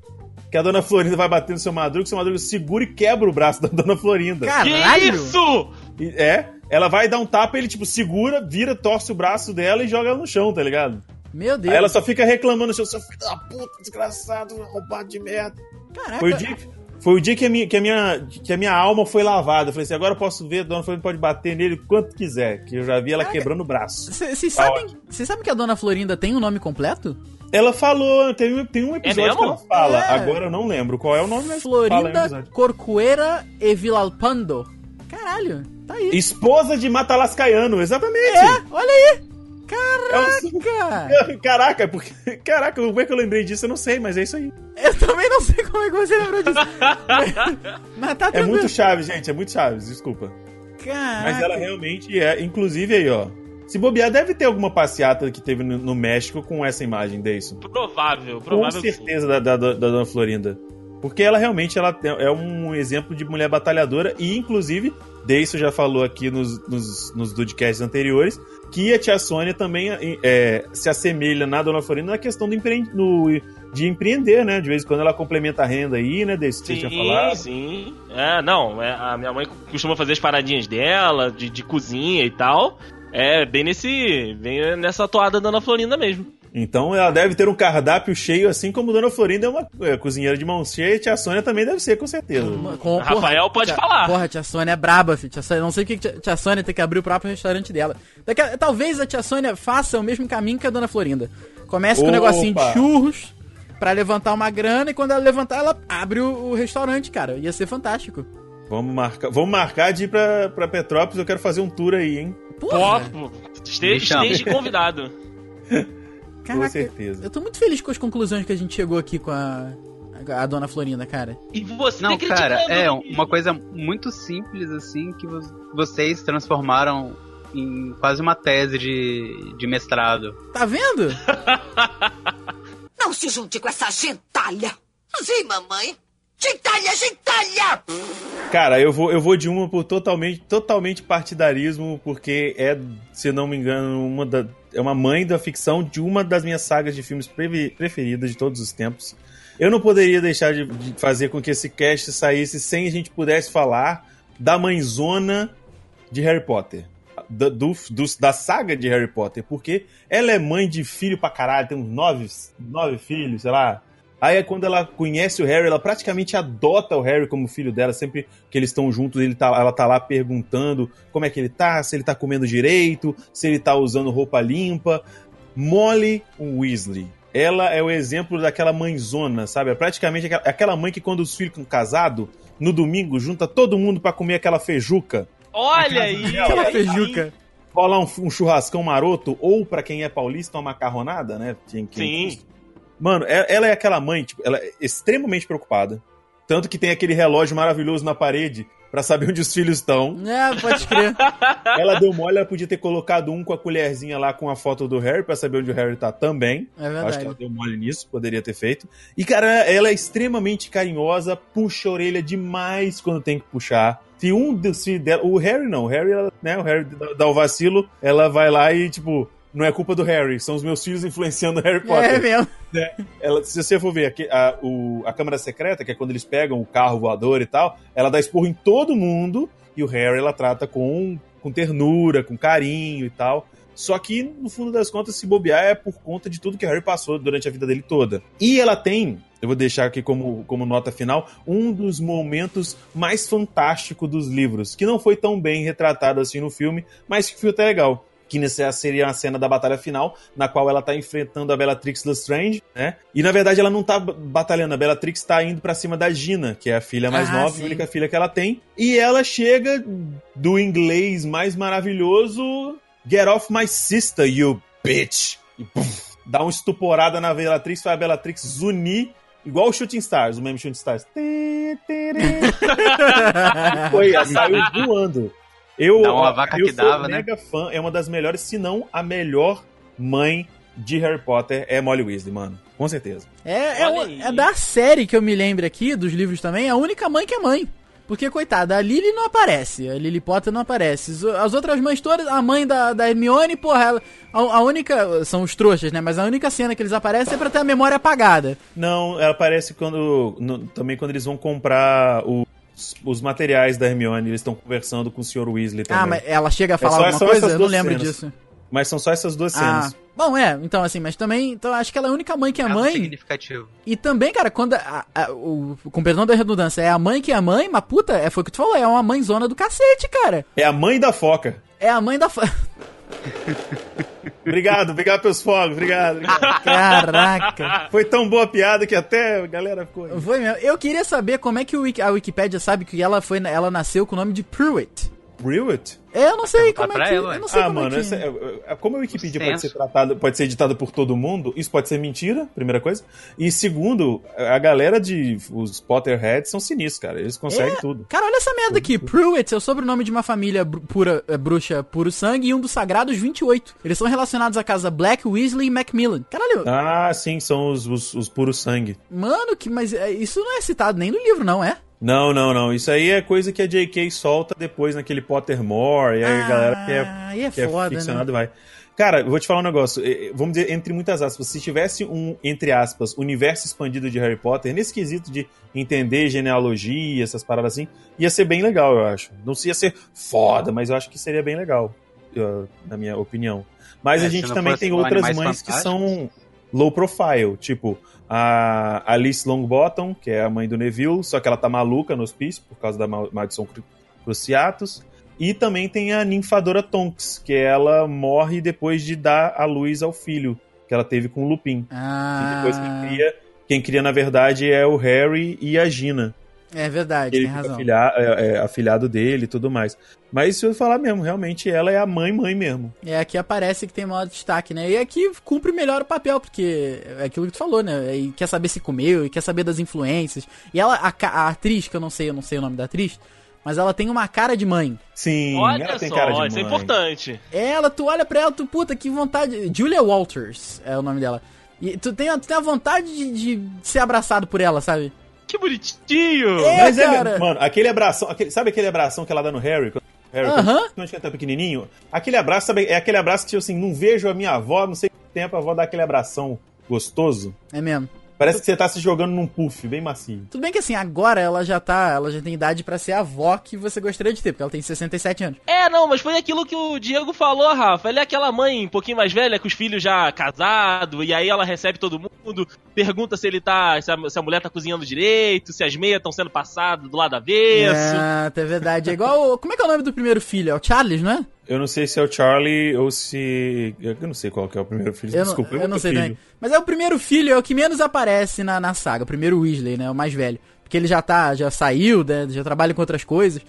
Que a Dona Florinda vai bater no seu Madruga, o seu Madruga segura e quebra o braço da Dona Florinda. Que Caralho! isso? É, ela vai dar um tapa, ele tipo segura, vira, torce o braço dela e joga ela no chão, tá ligado? Meu Deus. Aí ela só fica reclamando, seu seu filho da puta, desgraçado, roubado de merda. Caraca. Foi o dia, foi o dia que, a minha, que, a minha, que a minha alma foi lavada. Eu falei assim: agora eu posso ver, a dona Florinda pode bater nele quanto quiser. Que eu já vi ela Caraca. quebrando o braço. Vocês Tá sabem, cês sabem que a Dona Florinda tem um nome completo? Ela falou, tem, um- tem um episódio mesmo? que ela fala. É. Agora eu não lembro qual é o nome, Florinda. Corcuera e Vilalpando. Caralho, tá aí. Esposa de Matalascaiano, exatamente. É, olha aí. É Caraca. Caraca, porque. Caraca, como é que eu lembrei disso? Eu não sei, mas é isso aí. Eu também não sei como é que você lembrou disso. Mas tá É tranquilo. muito Chaves, gente, é muito Chaves, desculpa. Caraca. Mas ela realmente é. Inclusive aí, ó. Se bobear, deve ter alguma passeata que teve no, no México com essa imagem, Deison. Provável, Com provável. sim. certeza da, da, da Dona Florinda. Porque ela realmente ela é um exemplo de mulher batalhadora e, inclusive, Deison já falou aqui nos, nos, nos anteriores que a tia Sônia também é, se assemelha na Dona Florinda na questão do empre... no- de empreender, né? De vez em quando ela complementa a renda aí, né? Deison, que você tinha Sim, falado. sim. É, não, é, a minha mãe costuma fazer as paradinhas dela, de, de cozinha e tal. É bem nesse. bem nessa toada da Dona Florinda mesmo. Então ela deve ter um cardápio cheio, assim como Dona Florinda é uma é, cozinheira de mão cheia, e tia Sônia também deve ser, com certeza. Com- Rafael pode tia- falar. Porra, a tia Sônia é braba, filho. Tia Sônia, não sei o que tia, tia Sônia tem que abrir o próprio restaurante dela. Daqui a- talvez a tia Sônia faça o mesmo caminho que a dona Florinda. Comece com um negocinho de churros pra levantar uma grana e quando ela levantar, ela abre o, o restaurante, cara. Ia ser fantástico. Vamos marcar, vamos marcar de ir pra, pra Petrópolis, eu quero fazer um tour aí, hein? Porra. Pô, esteja, esteja convidado. Caraca, certeza. Eu tô muito feliz com as conclusões que a gente chegou aqui com a, a dona Florinda, cara. E você Não, cara, é uma coisa muito simples assim que vo- vocês transformaram em quase uma tese de, de mestrado. Tá vendo? Não se junte com essa gentalha. Sim, mamãe. Gentalha, gentalha! Cara, eu vou, eu vou de uma por totalmente, totalmente partidarismo, porque é, se não me engano, uma da, é uma mãe da ficção de uma das minhas sagas de filmes preferidas de todos os tempos. Eu não poderia deixar de, fazer com que esse cast saísse sem a gente pudesse falar da mãezona de Harry Potter. Da, do, dos- da saga de Harry Potter, porque ela é mãe de filho pra caralho, tem uns nove, nove filhos, sei lá. Aí é quando ela conhece o Harry, ela praticamente adota o Harry como filho dela. Sempre que eles estão juntos, ele tá, ela tá lá perguntando como é que ele tá, se ele tá comendo direito, se ele tá usando roupa limpa. Molly Weasley. Ela é o exemplo daquela mãezona, sabe? É praticamente aquela- mãe que quando os filhos estão casados, no domingo, junta todo mundo pra comer aquela feijuca. Olha aí! Aquela aí feijuca. Rola um, um churrascão maroto, ou pra quem é paulista, uma macarronada, né? Quem- quem- Sim. Mano, é- ela é aquela mãe, tipo, ela é extremamente preocupada. Tanto que tem aquele relógio maravilhoso na parede pra saber onde os filhos estão. É, pode crer. Ela deu mole, ela podia ter colocado um com a colherzinha lá com a foto do Harry pra saber onde o Harry tá também. É Acho que verdade. ela deu mole nisso, poderia ter feito. E, cara, ela é extremamente carinhosa, puxa a orelha demais quando tem que puxar. Se um dos filhos dela. O Harry não, o Harry, ela, né? O Harry dá o vacilo, ela vai lá e, tipo, não é culpa do Harry, são os meus filhos influenciando o Harry Potter. É mesmo. Ela, se você for ver aqui, a, o- a Câmara Secreta, que é quando eles pegam o carro voador e tal, ela dá esporro em todo mundo e o Harry ela trata com, com ternura, com carinho e tal. Só que, no fundo das contas, se bobear é por conta de tudo que o Harry passou durante a vida dele toda. E ela tem, eu vou deixar aqui como, como nota final, um dos momentos mais fantásticos dos livros, que não foi tão bem retratado assim no filme, mas que foi até legal. Que nessa seria a cena da batalha final, na qual ela tá enfrentando a Bellatrix Lestrange, né? E na verdade ela não tá batalhando, a Bellatrix tá indo pra cima da Gina, que é a filha mais Ah, nova, sim. a única filha que ela tem. E ela chega do inglês mais maravilhoso: Get off my sister, you bitch! E dá uma estuporada na Bellatrix, faz a Bellatrix zunir, igual o Shooting Stars, o meme Shooting Stars. Foi, ela saiu voando. Eu, Dá uma vaca eu que sou dava, né? mega fã, é uma das melhores, se não a melhor mãe de Harry Potter é Molly Weasley, mano. Com certeza. É, é, o- é da série que eu me lembro aqui, dos livros também, a única mãe que é mãe. Porque, coitada, a Lily não aparece, a Lily Potter não aparece. As- As outras mães todas, a mãe da, da Hermione, porra, ela, a, a única. São os trouxas, né? Mas a única cena que eles aparecem é pra ter a memória apagada. Não, ela aparece quando. no- também quando eles vão comprar os, os materiais da Hermione, eles estão conversando com o Sr. Weasley também. Ah, mas ela chega a falar só- alguma coisa? Eu não lembro cenas. disso. Mas são só essas duas Ah, cenas. bom, é, então assim, mas também, então acho que ela é a única mãe que é Caso mãe. significativo. E também, cara, quando a, a- o, com perdão da redundância, é a mãe que é mãe, mas puta, é, foi o que tu falou, é uma mãezona do cacete, cara. É a mãe da foca. É a mãe da. fa- Obrigado, obrigado pelos fogos, obrigado, obrigado. Caraca. Foi tão boa a piada que até a galera ficou. Foi mesmo. Eu queria saber como é que a Wikipédia sabe que ela foi, ela nasceu com o nome de Pruitt. Pruitt? É, eu não sei como é que. ela, eu não sei Ah, como mano, é que... essa é- é- como a Wikipedia pode ser tratada, pode ser editada por todo mundo, isso pode ser mentira, primeira coisa. E segundo, a galera de os Potterheads são sinistros, cara. Eles conseguem É. tudo. Cara, olha essa merda aqui. Pruitt é o sobrenome de uma família pura, é, bruxa puro sangue e um dos sagrados 28. Eles são relacionados à casa Black, Weasley e Macmillan. Caralho, Ah, sim, são os, os, os puros sangue. mano, que, mas é, isso não é citado nem no livro, não, é? Não, não, não. Isso aí é coisa que a J.K. solta depois naquele Pottermore. E aí a galera que é, aí é que é foda, né? ficcionado vai. Cara, eu vou te falar um negócio. eh, Vamos dizer, entre muitas aspas, se tivesse um, entre aspas, universo expandido de Harry Potter, nesse quesito de entender genealogia, essas paradas assim, ia ser bem legal, eu acho. Não ia ser foda, mas eu acho que seria bem legal, na minha opinião. Mas É, a gente também tem outras mães que são low profile, tipo a Alice Longbottom, que é a mãe do Neville, só que ela tá maluca no hospício por causa da maldição cru- Cruciatus. E também tem a ninfadora Tonks, que ela morre depois de dar a luz ao filho que ela teve com o Lupin. Ah. depois quem cria, quem cria, na verdade, é o Harry e a Gina. É verdade, Ele tem fica razão. afilha- é, é, afilhado dele e tudo mais. Mas se eu falar mesmo, realmente ela é a mãe, mãe mesmo. É, aqui aparece que tem maior destaque, né? E aqui cumpre melhor o papel, porque é aquilo que tu falou, né? E quer saber se comeu, e quer saber das influências. E ela, a, a atriz, que eu não sei, eu não sei o nome da atriz, mas ela tem uma cara de mãe. Sim, Olha ela tem só, cara de isso é mãe. importante. Ela, tu olha pra ela, tu, puta, que vontade. Julia Walters é o nome dela. E tu tem, tu tem a vontade de, de ser abraçado por ela, sabe? Que bonitinho! É, Mas é, cara. mano, aquele abração, aquele- sabe aquele abração que ela dá no Harry? Quando- Harry, Aham. quando ele tá pequenininho? Aquele abraço, sabe, é aquele abraço que, tipo assim, não vejo a minha avó, não sei quanto tempo, a avó dá aquele abração gostoso. É mesmo. Parece que você tá se jogando num puff, bem macio. Tudo bem que assim, agora ela já tá, ela já tem idade pra ser a avó que você gostaria de ter, porque ela tem 67 anos. É, não, mas foi aquilo que o Diego falou, Rafa. Ela é aquela mãe um pouquinho mais velha, com os filhos já casados, e aí ela recebe todo mundo, pergunta se ele tá. se a, se a mulher tá cozinhando direito, se as meias estão sendo passadas do lado avesso. Ah, é verdade. É igual. o- Como é que é o nome do primeiro filho? É o Charles, não é? Eu não sei se é o Charlie ou se. Eu não sei qual que é o primeiro filho. Eu, Desculpa, não, eu não sei filho. também. Mas é o primeiro filho, é o que menos aparece na, na saga. O primeiro Weasley, né? O mais velho. Porque ele já tá, já saiu, né? Já trabalha com outras coisas.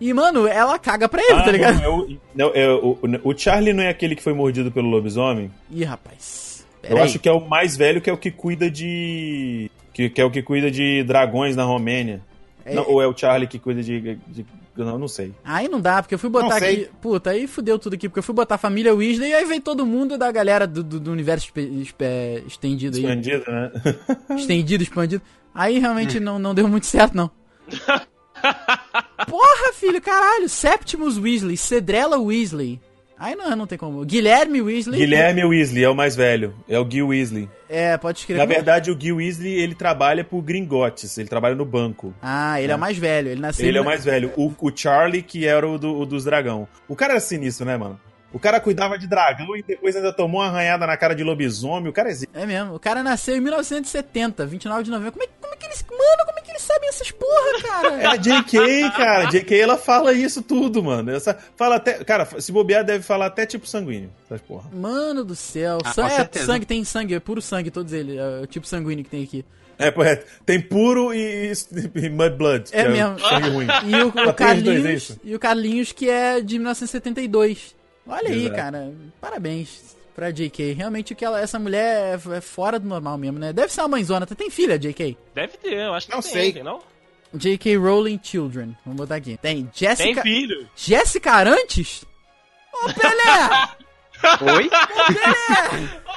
E, mano, ela caga pra ele, Ah, tá ligado? não, é o, não, é o, o Charlie não é aquele que foi mordido pelo lobisomem? Ih, rapaz. Eu aí. acho que é o mais velho, que é o que cuida de. Que, que é o que cuida de dragões na Romênia. É- Não, ou é o Charlie que cuida de. de- não, não sei. Aí não dá, porque eu fui botar Não sei. aqui. Puta, aí fudeu tudo aqui, porque eu fui botar a família Weasley e aí veio todo mundo da galera do, do- do universo espe- espe- estendido aí. Expandido, né? Estendido, expandido. Aí realmente não, não deu muito certo, não. Porra, filho, caralho. Septimus Weasley, Cedrela Weasley. Aí não, não tem como. Guilherme Weasley. Guilherme Weasley é o mais velho. É o Gil Weasley. É, pode escrever. Na verdade, o Gil Weasley, ele trabalha pro Gringotes. Ele trabalha no banco. Ah, ele é, o mais velho. Ele nasceu. Ele é o mais velho. O, o Charlie, que era o, do- o dos dragão. O cara era sinistro, né, mano? O cara cuidava de dragão e depois ainda tomou uma arranhada na cara de lobisomem. O cara é. É mesmo. O cara nasceu em 1970, 29 de novembro. Como é, como é que eles. Mano, como é que eles sabem essas porra, cara? É a JK, cara. A JK, ela fala isso tudo, mano. Essa, fala até... Cara, se bobear, deve falar até tipo sanguíneo. Essas porra. Mano do céu. Ah, é, sangue, tem sangue, é puro sangue, todos eles. É o tipo sanguíneo que tem aqui. É, é, tem puro e, e Mud Blood. É que mesmo. sangue ruim. E o, o Só tem os dois, é Carlinhos. e o Carlinhos, que é de 1972. Olha aí, Exato. cara. Parabéns pra JK. Realmente que ela, essa mulher é, é fora do normal mesmo, né? Deve ser uma mãezona. Tem filha, JK? Deve ter, eu acho que Não tem, sei. tem, não? J.K. Rowling Children. Vamos botar aqui. Tem Tem Jessica. filho. Jéssica Arantes? Ô, Pelé! Oi?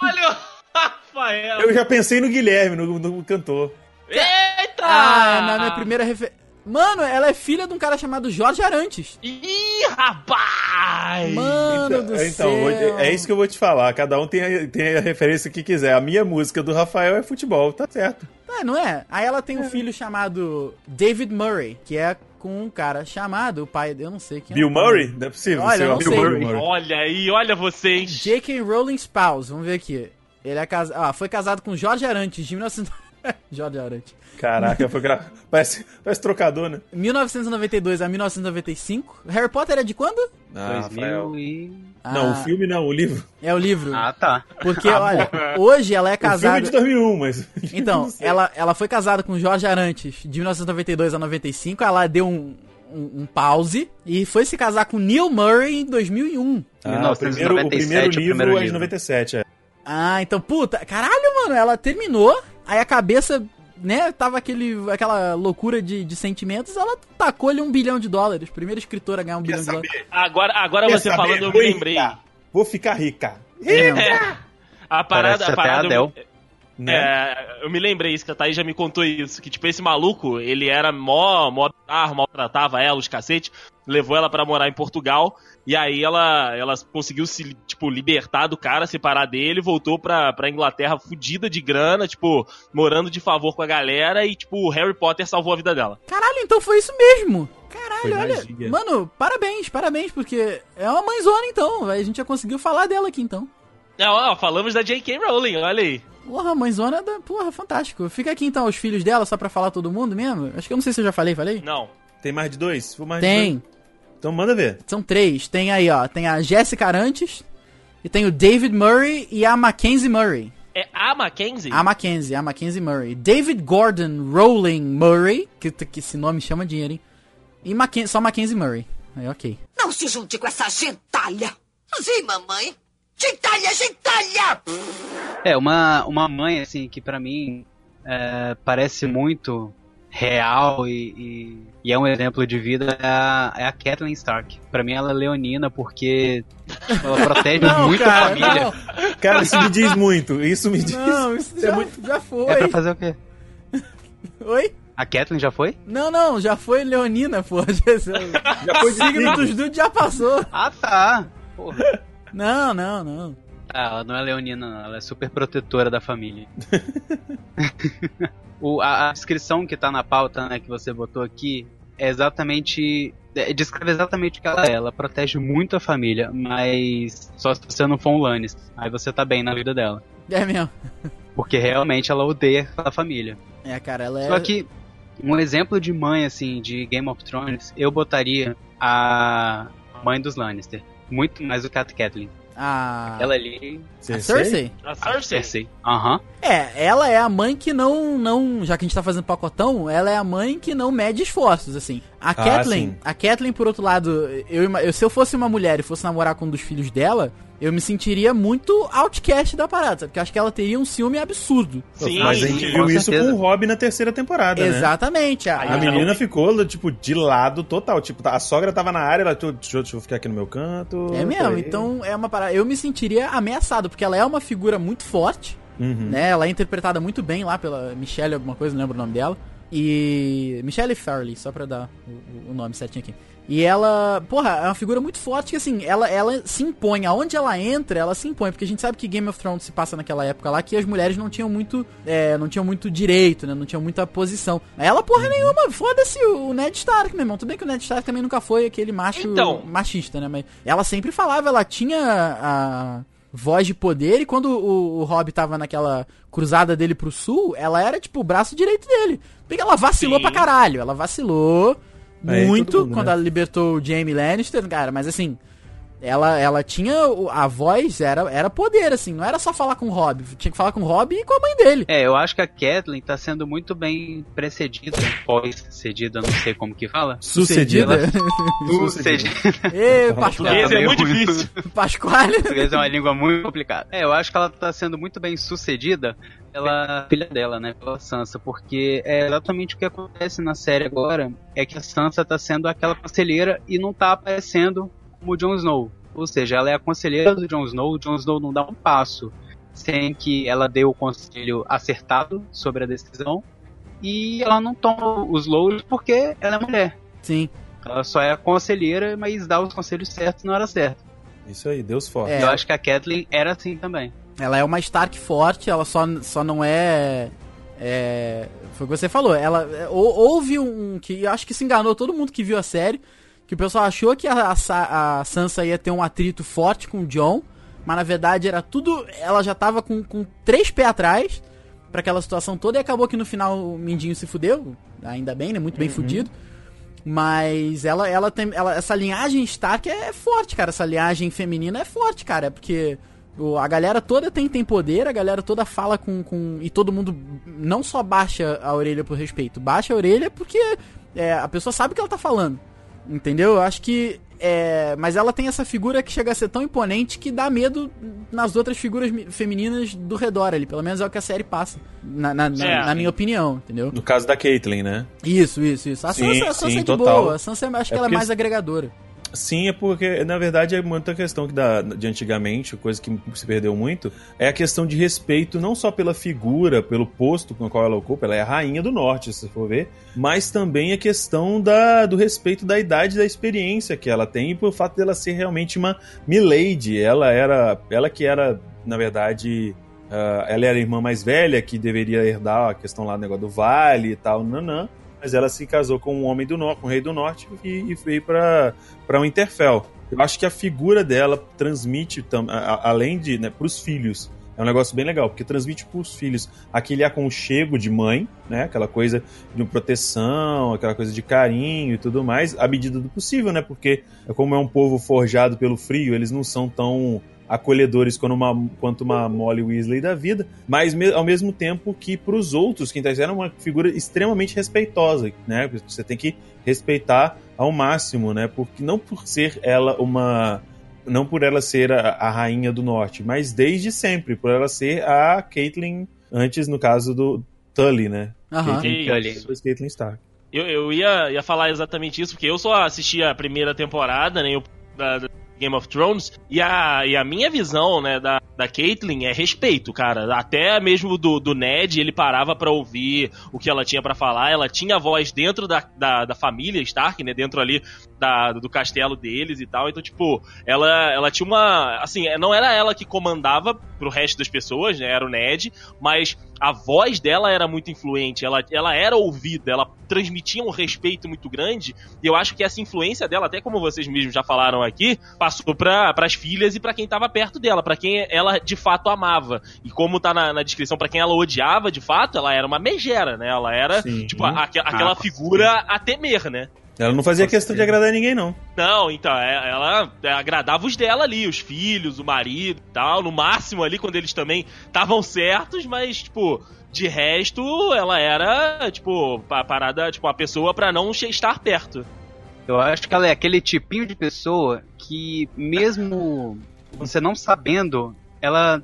Olha o Rafael. Eu já pensei no Guilherme, no, no cantor. Eita! ah, na minha primeira referência. Mano, ela é filha de um cara chamado Jorge Arantes. Ih, rapaz! Mano do então, céu. é isso que eu vou te falar. Cada um tem a, tem a referência que quiser. A minha música do Rafael é futebol, tá certo. Ah, não é? Aí ela tem um filho chamado David Murray, que é com um cara chamado, o pai, eu não sei quem é. Bill pai. Murray? Não é possível. Olha, não Bill sei. Murray. Olha aí, olha vocês. J.K. Rowling Spouse, vamos ver aqui. Ele é casado. Ah, foi casado com Jorge Arantes, de 1900... Jorge Arantes. Caraca, foi gra... parece, parece trocador, né? 1992 a 1995. Harry Potter é de quando? Ah, Rafael. 2000 e... Não, Ah, o filme não, o livro. É o livro. Ah, tá. Porque, olha, hoje ela é O filme é casada. de 2001, mas... Então, Não ela, ela foi casada com Jorge Arantes de 1992 a 95. Ela deu um, um, um pause e foi se casar com Neil Murray em 2001. Ah, o primeiro, o 1997 primeiro é o livro primeiro é de livro. 97, é. Ah, então, puta, caralho, mano, ela terminou, aí a cabeça, né, tava aquele, aquela loucura de, de sentimentos, ela tacou-lhe um bilhão de dólares. Primeira escritora a ganhar um bilhão de dólares. Agora, agora Quer você saber? falando, eu Vou me lembrei. rica. Vou ficar rica. É, A parada, Parece a até parada. a Adele. Né? É, eu me lembrei isso, que a Thaís já me contou isso. Que, tipo, esse maluco, ele era mó, mó bizarro, maltratava ela, os cacete. Levou ela pra morar em Portugal. E aí ela, ela conseguiu se, tipo, libertar do cara, separar dele, voltou pra, pra Inglaterra fudida de grana, tipo, morando de favor com a galera. E, tipo, o Harry Potter salvou a vida dela. Caralho, então foi isso mesmo. Caralho, Foi olha. magia. Mano, parabéns, parabéns, porque é uma mãezona então. A gente já conseguiu falar dela aqui então. É, ó, falamos da J.K. Rowling, olha aí. Porra, mãezona da. Porra, fantástico. Fica aqui então os filhos dela, só pra falar todo mundo mesmo. Acho que eu não sei se eu já falei, falei? Não. Tem mais de dois? For mais de Tem. dois- Então manda ver. São três. Tem aí, ó. Tem a Jessica Arantes. E tem o David Murray e a Mackenzie Murray. é a Mackenzie? A Mackenzie, a Mackenzie Murray. David Gordon Rowling Murray, que, que esse nome chama dinheiro, hein? E Mackenzie, só Mackenzie Murray. Aí, ok. Não se junte com essa gentalha. Sim, mamãe. Gentalha, gentalha! É, uma, uma mãe, assim, que pra mim é, parece muito real e, e, e é um exemplo de vida é a, é a Kathleen Stark. Pra mim ela é leonina porque ela protege Não, muito cara, a família. não. Cara, isso me diz muito. Isso me diz. Não, isso já, já foi. É pra fazer o quê? Oi? A Kathleen já foi? Não, não, já foi Leonina, pô. Já Já foi o signo dos dudes já passou. Ah, tá. Porra. Não, não, não. Ah, ela não é leonina, não. Ela é super protetora da família. o, a, a descrição que tá na pauta, né, que você botou aqui, é exatamente. é, descreve exatamente o que ela é. Ela protege muito a família, mas só se você não for um Lannister. Aí você tá bem na vida dela. É mesmo. Porque realmente ela odeia a família. É, cara, ela é. Só que um exemplo de mãe, assim, de Game of Thrones, eu botaria a mãe dos Lannister. Muito mais do que a Catelyn. A. Ela ali. A Cersei? A A Cersei. Aham. É, ela é a mãe que não, não. Já que a gente tá fazendo pacotão, ela é a mãe que não mede esforços, assim. A Kathleen, sim. a Kathleen, por outro lado, eu, eu- se eu fosse uma mulher e fosse namorar com um dos filhos dela, eu me sentiria muito outcast da parada, sabe? porque eu acho que ela teria um ciúme absurdo. Sim, Mas a gente viu com isso certeza. com o Rob na terceira temporada, né? Exatamente. A, Aí A já menina não- ficou, tipo, de lado total. Tipo, a sogra tava na área, ela, "Tô- deixa, eu- deixa eu ficar aqui no meu canto. É mesmo, peraí." então é uma parada. Eu me sentiria ameaçado, porque ela é uma figura muito forte, Uhum. né? Ela é interpretada muito bem lá pela Michelle, alguma coisa, não lembro o nome dela. E. Michelle Farley, só pra dar o, o nome certinho aqui. E ela, porra, é uma figura muito forte que assim, ela, ela se impõe. Aonde ela entra, ela se impõe. Porque a gente sabe que Game of Thrones se passa naquela época lá que as mulheres não tinham muito. é, não tinham muito direito, né? Não tinham muita posição. Ela, porra nenhuma, foda-se o Ned Stark, meu irmão. Tudo bem que o Ned Stark também nunca foi aquele macho Então. machista, né? Mas ela sempre falava, ela tinha a voz de poder e quando o, o Rob tava naquela cruzada dele pro sul, ela era tipo o braço direito dele. Porque ela vacilou Sim. pra caralho. Ela vacilou muito mundo, quando né? ela libertou o Jaime Lannister, cara, mas assim, ela, ela tinha o- a voz, era, era poder, assim, não era só falar com o Rob, tinha que falar com o Rob e com a mãe dele. É, eu acho que a Kathleen tá sendo muito bem precedida, pós-cedida, não sei como que fala. Sucedida. Sucedida. Ê, Português Pasquale. é muito difícil. Pasquale. Português é uma língua muito complicada. É, eu acho que ela tá sendo muito bem sucedida pela filha dela, né? Pela Sansa, porque é exatamente o que acontece na série agora, é que a Sansa tá sendo aquela conselheira e não tá aparecendo como o Jon Snow. Ou seja, ela é a conselheira do Jon Snow, o Jon Snow não dá um passo sem que ela dê o conselho acertado sobre a decisão e ela não toma os louros porque ela é mulher. Sim. Ela só é a conselheira, mas dá os conselhos certos na hora certa. Isso aí, Deus forte. É. Eu acho que a Kathleen era assim também. Ela é uma Stark forte, ela só, só não é. É. Foi o que você falou. Ela. é, hou- Houve um. que eu acho que se enganou todo mundo que viu a série. Que o pessoal achou que a, a, Sa- a Sansa ia ter um atrito forte com o John. Mas na verdade era tudo. Ela já tava com, com três pés atrás pra aquela situação toda. E acabou que no final o Mindinho se fudeu. Ainda bem, né? Muito bem fudido. Mas ela, ela tem. Ela, essa linhagem Stark é forte, cara. Essa linhagem feminina é forte, cara. Porque o- a galera toda tem, tem poder, a galera toda fala com, com. E todo mundo não só baixa a orelha por respeito, baixa a orelha porque é, a pessoa sabe o que ela tá falando. Entendeu? Eu acho que. É, mas ela tem essa figura que chega a ser tão imponente que dá medo nas outras figuras mi- femininas do redor ali. Pelo menos é o que a série passa. Na, na- na- É. na minha opinião, entendeu? No caso da Caitlyn, né? Isso, isso, isso. A Sim, Sansa, a Sansa sim, é de total. boa. A Sansa acho que É ela é mais agregadora. Sim, é porque, na verdade, é muita questão que da, de antigamente, coisa que se perdeu muito, é a questão de respeito não só pela figura, pelo posto com o qual ela ocupa, ela é a rainha do norte, se for ver, mas também a questão da, do respeito da idade da experiência que ela tem e pelo fato dela ser realmente uma milady. Ela era, ela que era, na verdade, ah, ela era a irmã mais velha que deveria herdar a questão lá do negócio do vale e tal, nanã. Mas ela se casou com um homem do norte, um rei do norte e, e veio para para um Interfell. Eu acho que a figura dela transmite, tam- a- além de, né, para os filhos, É um negócio bem legal, porque transmite pros filhos aquele aconchego de mãe, né? Aquela coisa de proteção, aquela coisa de carinho e tudo mais, à medida do possível, né? Porque como é um povo forjado pelo frio, eles não são tão acolhedores quanto uma, quanto uma Molly Weasley da vida, mas me, ao mesmo tempo que para os outros, quem é uma figura extremamente respeitosa, né? Você tem que respeitar ao máximo, né? Porque não por ser ela uma não por ela ser a, a rainha do norte, mas desde sempre, por ela ser a Caitlyn antes no caso do Tully, né? Aham. Caitlyn, Tully. Caitlyn Stark. Eu, eu ia, ia falar exatamente isso, porque eu só assisti a primeira temporada, né? eu- da, da Game of Thrones, e a, e a minha visão, né, da, da Caitlyn é respeito, cara. Até mesmo do, do Ned, ele parava pra ouvir o que ela tinha pra falar. Ela tinha voz dentro da, da, da família Stark, né? Dentro ali da, do castelo deles e tal. Então, tipo, ela, ela tinha uma. Assim, não era ela que comandava pro resto das pessoas, né? Era o Ned, mas a voz dela era muito influente, ela, ela era ouvida, ela transmitia um respeito muito grande, e eu acho que essa influência dela, até como vocês mesmos já falaram aqui, passou para as filhas e para quem tava perto dela, para quem ela de fato amava. E como tá na, na descrição, para quem ela odiava de fato, ela era uma megera, né? Ela era, Sim. tipo, a- aque- aquela Ah, figura a temer, né? Ela não fazia questão de agradar ninguém, não. Não, então, é- ela é, agradava os dela ali, os filhos, o marido e tal, no máximo ali, quando eles também estavam certos, mas, tipo, de resto, ela era, tipo, pa- parada, tipo, uma pessoa pra não estar perto. Eu acho que ela é aquele tipinho de pessoa que, mesmo você não sabendo, ela,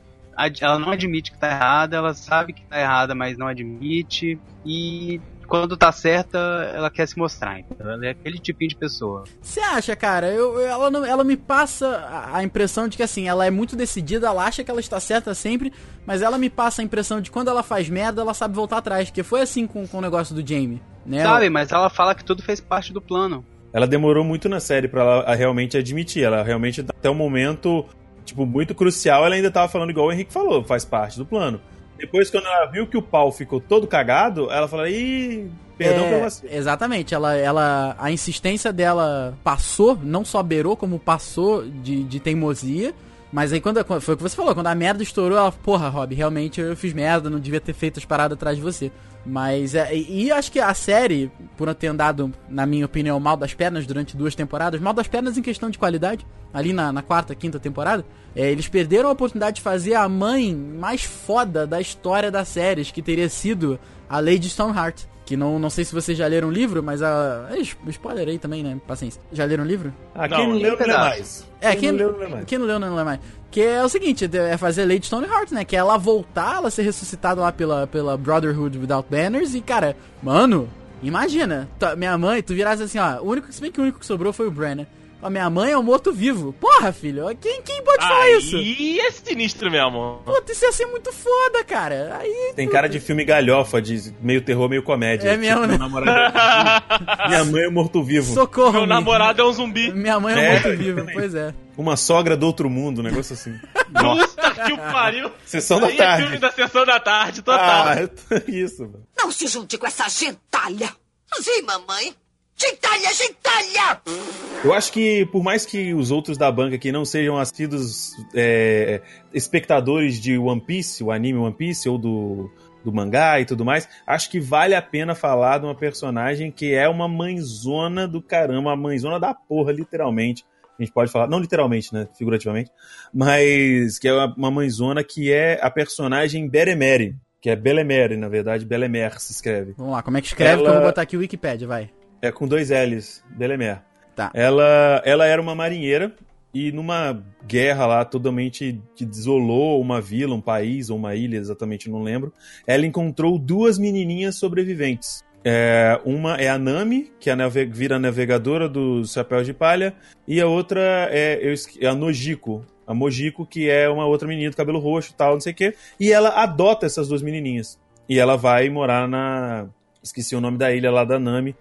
ela não admite que tá errada, ela sabe que tá errada, mas não admite. E quando tá certa, ela quer se mostrar. Então, ela é aquele tipinho de pessoa. Você acha, cara? Eu, ela, não- ela me passa a, impressão de que assim, ela é muito decidida, ela acha que ela está certa sempre, mas ela me passa a impressão de quando ela faz merda, ela sabe voltar atrás. Que foi assim com, com o negócio do Jamie. Né? Sabe, mas ela fala que tudo fez parte do plano. Ela demorou muito na série pra ela a realmente admitir. Ela realmente, até o momento, tipo, muito crucial, ela ainda tava falando igual o Henrique falou, faz parte do plano. Depois, quando ela viu que o pau ficou todo cagado, ela falou, ih, perdão É, pra você. Exatamente, ela, ela, a insistência dela passou, não só beirou, como passou de, de teimosia. Mas aí quando, foi o que você falou, quando a merda estourou, ela, porra, Rob, realmente eu fiz merda, não devia ter feito as paradas atrás de você. Mas é, e, e acho que a série, por ter andado, na minha opinião, mal das pernas durante duas temporadas, mal das pernas em questão de qualidade, ali na, na quarta, quinta temporada, é, eles perderam a oportunidade de fazer a mãe mais foda da história das séries, que teria sido a Lady Stoneheart. Que não, não sei se vocês já leram o livro, mas a. é, Spoiler aí também, né? Paciência. Já leram o livro? Ah, quem não leu, não lê mais. É, quem, não leu, não lê mais. quem não leu não lê mais. Que é o seguinte, é fazer Lady Stoneheart, né? Que é ela voltar, ela ser ressuscitada lá pela, pela Brotherhood Without Banners e, cara, mano, imagina, tua- minha mãe, tu virasse assim, ó, o único, se bem que o único que sobrou foi o Bran, né? A minha mãe é um morto-vivo. Porra, filho, quem, quem pode falar isso? Aí é sinistro mesmo. Puta, isso ia ser muito foda, cara. Aí. Tem cara de filme galhofa, de meio terror, meio comédia. É mesmo, né? meu namorado- Minha mãe é morto-vivo. Socorro, Meu me- namorado é um zumbi. Minha mãe é um É, morto-vivo, também. pois é. Uma sogra do outro mundo, um negócio assim. Puta que pariu. Sessão da Aí é tarde. filme da sessão da tarde, total. Ah, isso, mano. Não se junte com essa gentalha. Sim, mamãe. Gentalha, gentalha! Eu acho que, por mais que os outros da banca aqui não sejam assíduos é, espectadores de One Piece, o anime One Piece, ou do, do mangá e tudo mais, acho que vale a pena falar de uma personagem que é uma mãezona do caramba, uma mãezona da porra, literalmente. A gente pode falar, não literalmente, né? Figurativamente, mas que é uma mãezona que é a personagem Beremere, que é Belemere, na verdade, Belemer se escreve. Vamos lá, como é que escreve que eu Ela- vou botar aqui o Wikipedia, vai. É com dois L's, Belemer. Tá. Ela, ela era uma marinheira e numa guerra lá totalmente que desolou uma vila, um país ou uma ilha, exatamente não lembro, ela encontrou duas menininhas sobreviventes. É, uma é a Nami, que é a nave- vira a navegadora dos Chapéus de Palha, e a outra é, é a Nojiko. A Mojiko, que é uma outra menina do cabelo roxo e tal, não sei o quê. E ela adota essas duas menininhas. E ela vai morar na. Esqueci o nome da ilha lá da Nami,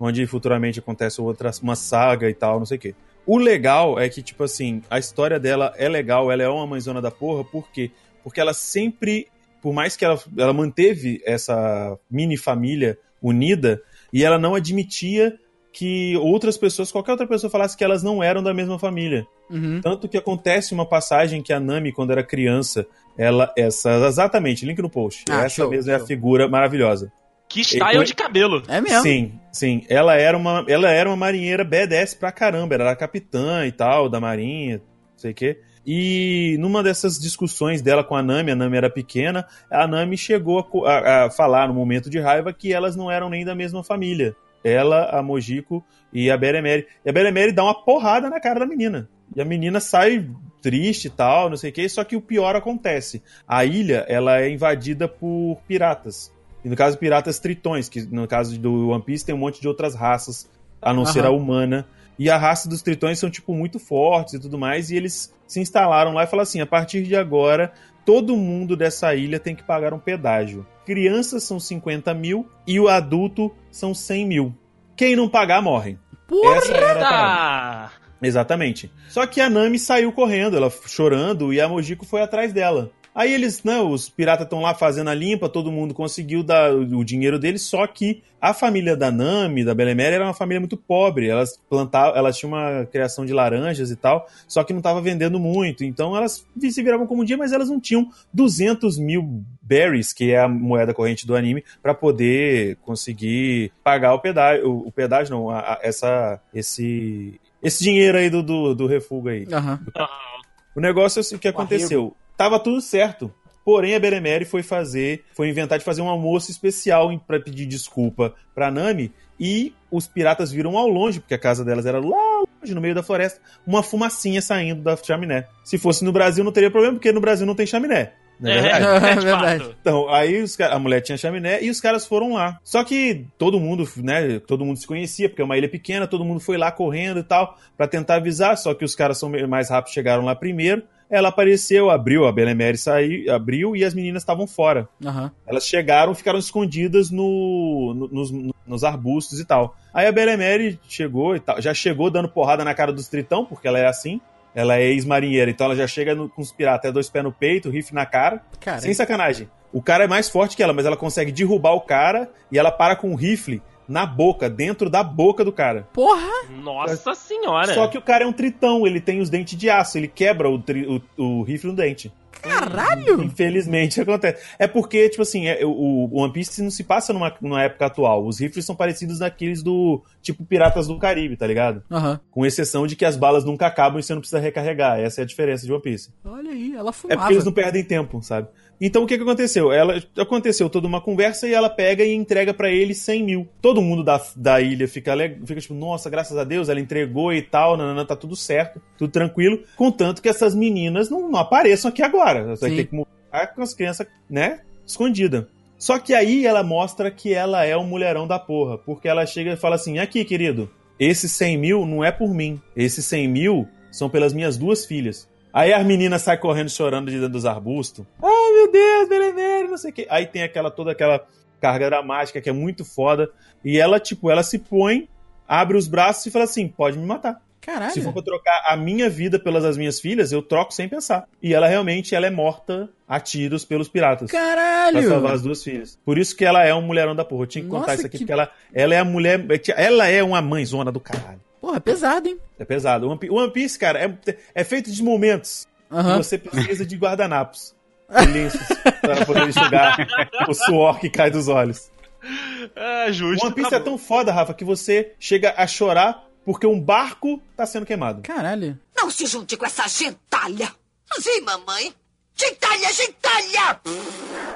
onde futuramente acontece outra, uma saga e tal, não sei o quê. O legal é que, tipo assim, a história dela é legal, ela é uma mãezona da porra, por quê? Porque ela sempre, por mais que ela, ela manteve essa mini família unida, e ela não admitia que outras pessoas, qualquer outra pessoa falasse que elas não eram da mesma família. Uhum. Tanto que acontece uma passagem que a Nami, quando era criança, ela, essa, exatamente, link no post. Ah, essa show, mesmo é a show. figura maravilhosa. Que style de cabelo. É mesmo. Sim, sim. Ela era uma, ela era uma marinheira badass pra caramba. Ela era capitã e tal, da marinha, não sei o quê. E numa dessas discussões dela com a Nami, a Nami era pequena, a Nami chegou a a, a falar no momento de raiva que elas não eram nem da mesma família. Ela, a Mojiko e a Beremere. E a Beremere dá uma porrada na cara da menina. E a menina sai triste e tal, não sei o que, só que o pior acontece. A ilha, ela é invadida por piratas. E no caso, piratas tritões, que no caso do One Piece tem um monte de outras raças, a não ser a humana. E a raça dos tritões são, tipo, muito fortes e tudo mais, e eles se instalaram lá e falaram assim, a partir de agora, todo mundo dessa ilha tem que pagar um pedágio. Crianças são 50 mil e o adulto são 100 mil. Quem não pagar, morre. Porra! Essa era a parada. Exatamente. Só que a Nami saiu correndo, ela chorando, e a Mojiko foi atrás dela. Aí eles, né, os piratas estão lá fazendo a limpa, todo mundo conseguiu dar o dinheiro deles, só que a família da Nami, da Belemere, era uma família muito pobre. Elas plantavam, elas tinham uma criação de laranjas e tal, só que não estava vendendo muito. Então elas se viravam como um dia, mas elas não tinham 200 mil berries, que é a moeda corrente do anime, para poder conseguir pagar o pedágio, o, o pedágio não, a- a- essa, esse, esse dinheiro aí do, do, do refúgio aí. Aham. O negócio é o que aconteceu. Tava tudo certo. Porém, a Beremere foi fazer, foi inventar de fazer um almoço especial pra pedir desculpa pra Nami. E os piratas viram ao longe, porque a casa delas era lá longe, no meio da floresta, uma fumacinha saindo da chaminé. Se fosse no Brasil, não teria problema, porque no Brasil não tem chaminé. Não é verdade? É de verdade. fato. Então, aí os a mulher tinha chaminé e os caras foram lá. Só que todo mundo, né, todo mundo se conhecia, porque é uma ilha pequena, todo mundo foi lá correndo e tal, pra tentar avisar, só que os caras são mais rápidos, chegaram lá primeiro. Ela apareceu, abriu, a Belemere saiu, abriu e as meninas estavam fora. Aham. Elas chegaram, ficaram escondidas no, no- nos, nos arbustos e tal. Aí a Belemere chegou e tal, já chegou dando porrada na cara dos tritão, porque ela é assim. Ela é ex-marinheira, então ela já chega no- com os piratas até dois pés no peito, rifle na cara. Cara, Sem sacanagem. O cara é mais forte que ela, mas ela consegue derrubar o cara e ela para com o rifle na boca, dentro da boca do cara. porra! Nossa senhora. Só que o cara é um tritão, ele tem os dentes de aço, ele quebra o, tri- o- o rifle no dente. Caralho! Infelizmente acontece. É porque, tipo assim, é- o, o One Piece não se passa numa, numa época atual. Os rifles são parecidos naqueles do tipo Piratas do Caribe, tá ligado? Aham. Com exceção de que as balas nunca acabam e você não precisa recarregar. Essa é a diferença de One Piece. Olha aí, ela É fumava. porque eles não perdem tempo, sabe? Então o que, que aconteceu? Ela aconteceu toda uma conversa e ela pega e entrega pra ele 100 mil. Todo mundo da, da ilha fica, fica tipo, nossa, graças a Deus, ela entregou e tal, nanana, tá tudo certo, tudo tranquilo. Contanto que essas meninas não, não apareçam aqui agora. Você vai ter que morar com as crianças, né? Escondida. Só que aí ela mostra que ela é um mulherão da porra. Porque ela chega e fala assim: aqui, querido, esses 100 mil não é por mim. Esses 100 mil são pelas minhas duas filhas. Aí as meninas saem correndo chorando de dentro dos arbustos. Ah, meu Deus, Belenere, não sei o quê. Aí tem aquela toda aquela carga dramática que é muito foda. E ela, tipo, ela se põe, abre os braços e fala assim: pode me matar. Caralho. Se for pra trocar a minha vida pelas das minhas filhas, eu troco sem pensar. E ela realmente ela é morta a tiros pelos piratas. Pra Caralho! salvar as duas filhas. Por isso que ela é um mulherão da porra. Eu tinha que contar Nossa, isso aqui, que- porque ela, ela é a mulher. Ela é uma mãezona do caralho. Porra, pesado, hein? É pesado. One Piece, One Piece, cara, é, é feito de momentos Aham. que você precisa de guardanapos. lenços para poder enxugar o suor que cai dos olhos. É, justo. One Piece tá é tão foda, Rafa, que você chega a chorar porque um barco tá sendo queimado. Caralho. Não se junte com essa gentalha. Sim, mamãe. Gentalha, gentalha!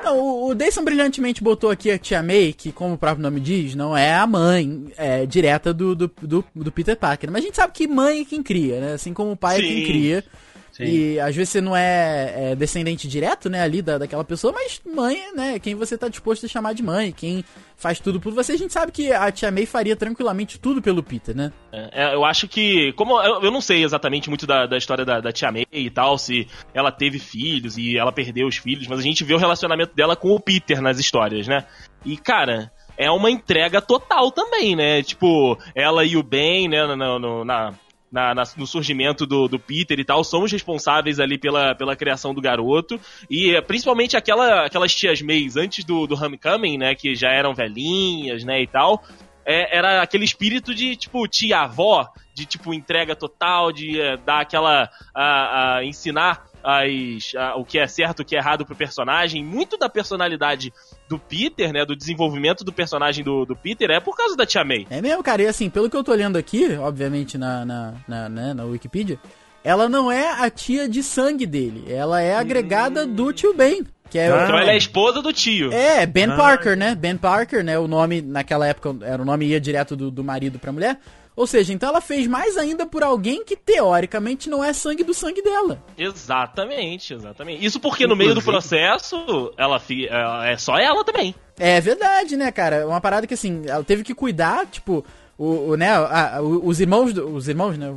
Não, o, Dayson brilhantemente botou aqui a Tia May, que, como o próprio nome diz, não é a mãe é, direta do, do, do, do Peter Parker. Mas a gente sabe que mãe é quem cria, né? Assim como o pai é quem Sim. cria. Sim. E às vezes você não é, é descendente direto, né, ali da, daquela pessoa, mas mãe, né, quem você tá disposto a chamar de mãe, quem faz tudo por você. A gente sabe que a Tia May faria tranquilamente tudo pelo Peter, né? É, eu acho que. Como eu, eu não sei exatamente muito da, da história da, da Tia May e tal, se ela teve filhos e ela perdeu os filhos, mas a gente vê o relacionamento dela com o Peter nas histórias, né? E, cara. É uma entrega total também, né? Tipo, ela e o Ben, né, no, no- na, na- na- no surgimento do, do Peter e tal, somos responsáveis ali pela, pela criação do garoto. E é, principalmente aquela, aquelas tias Mays antes do, do Homecoming, né? Que já eram velhinhas, né, e tal é, era aquele espírito de, tipo, tia-avó, de, tipo, entrega total, de é, dar aquela. A, a ensinar as, a- o que é certo, o que é errado pro personagem. Muito da personalidade do Peter, né? Do desenvolvimento do personagem do, do Peter é por causa da Tia May. É mesmo, cara. E assim, pelo que eu tô lendo aqui, obviamente na, na, na, né, na Wikipedia, ela não é a tia de sangue dele. Ela é agregada do tio Ben. Que é, Ah. Então ela é a esposa do tio. é, Ben Ah. Parker, né? Ben Parker, né? O nome, naquela época, era o nome ia direto do, do marido pra mulher. Ou seja, então ela fez mais ainda por alguém que teoricamente não é sangue do sangue dela. Exatamente, exatamente. Isso porque no meio do processo, ela, fi- ela- é só ela também. É verdade, né, cara? É Uma parada que assim, ela teve que cuidar, tipo, o, o né, a- os irmãos, do- os irmãos, né?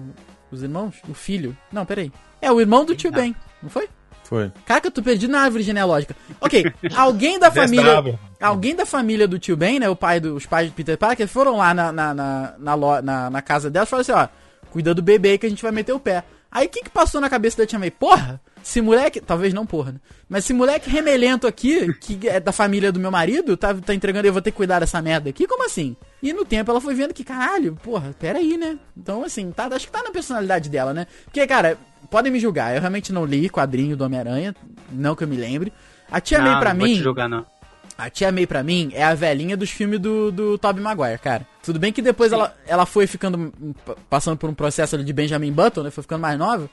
Os irmãos, o filho. Não, peraí. É o irmão do tio Ben, não foi? Foi. Caraca, eu tô perdido na árvore genealógica. Ok, alguém da família. Alguém da família do tio Ben, né? O pai do, os pais do Peter Parker foram lá na, na, na, na, lo- na- na casa dela e falaram assim, ó, cuida do bebê aí que a gente vai meter o pé. Aí o que que passou na cabeça da tia May? Porra, esse moleque. Talvez não, porra, né? Mas esse moleque remelento aqui, que é da família do meu marido, tá, tá entregando, eu vou ter que cuidar dessa merda aqui? Como assim? E no tempo ela foi vendo que, caralho, porra, peraí, né? Então, assim, tá, acho que tá na personalidade dela, né? Porque, cara, podem me julgar, eu realmente não li quadrinho do Homem-Aranha, não que eu me lembre. A tia May, não, pra não vou mim. te julgar, não. A Tia May, pra mim, é a velhinha dos filmes do, do Tobey Maguire, cara. Tudo bem que depois ela, ela foi ficando. passando por um processo ali de Benjamin Button, né? Foi ficando mais nova.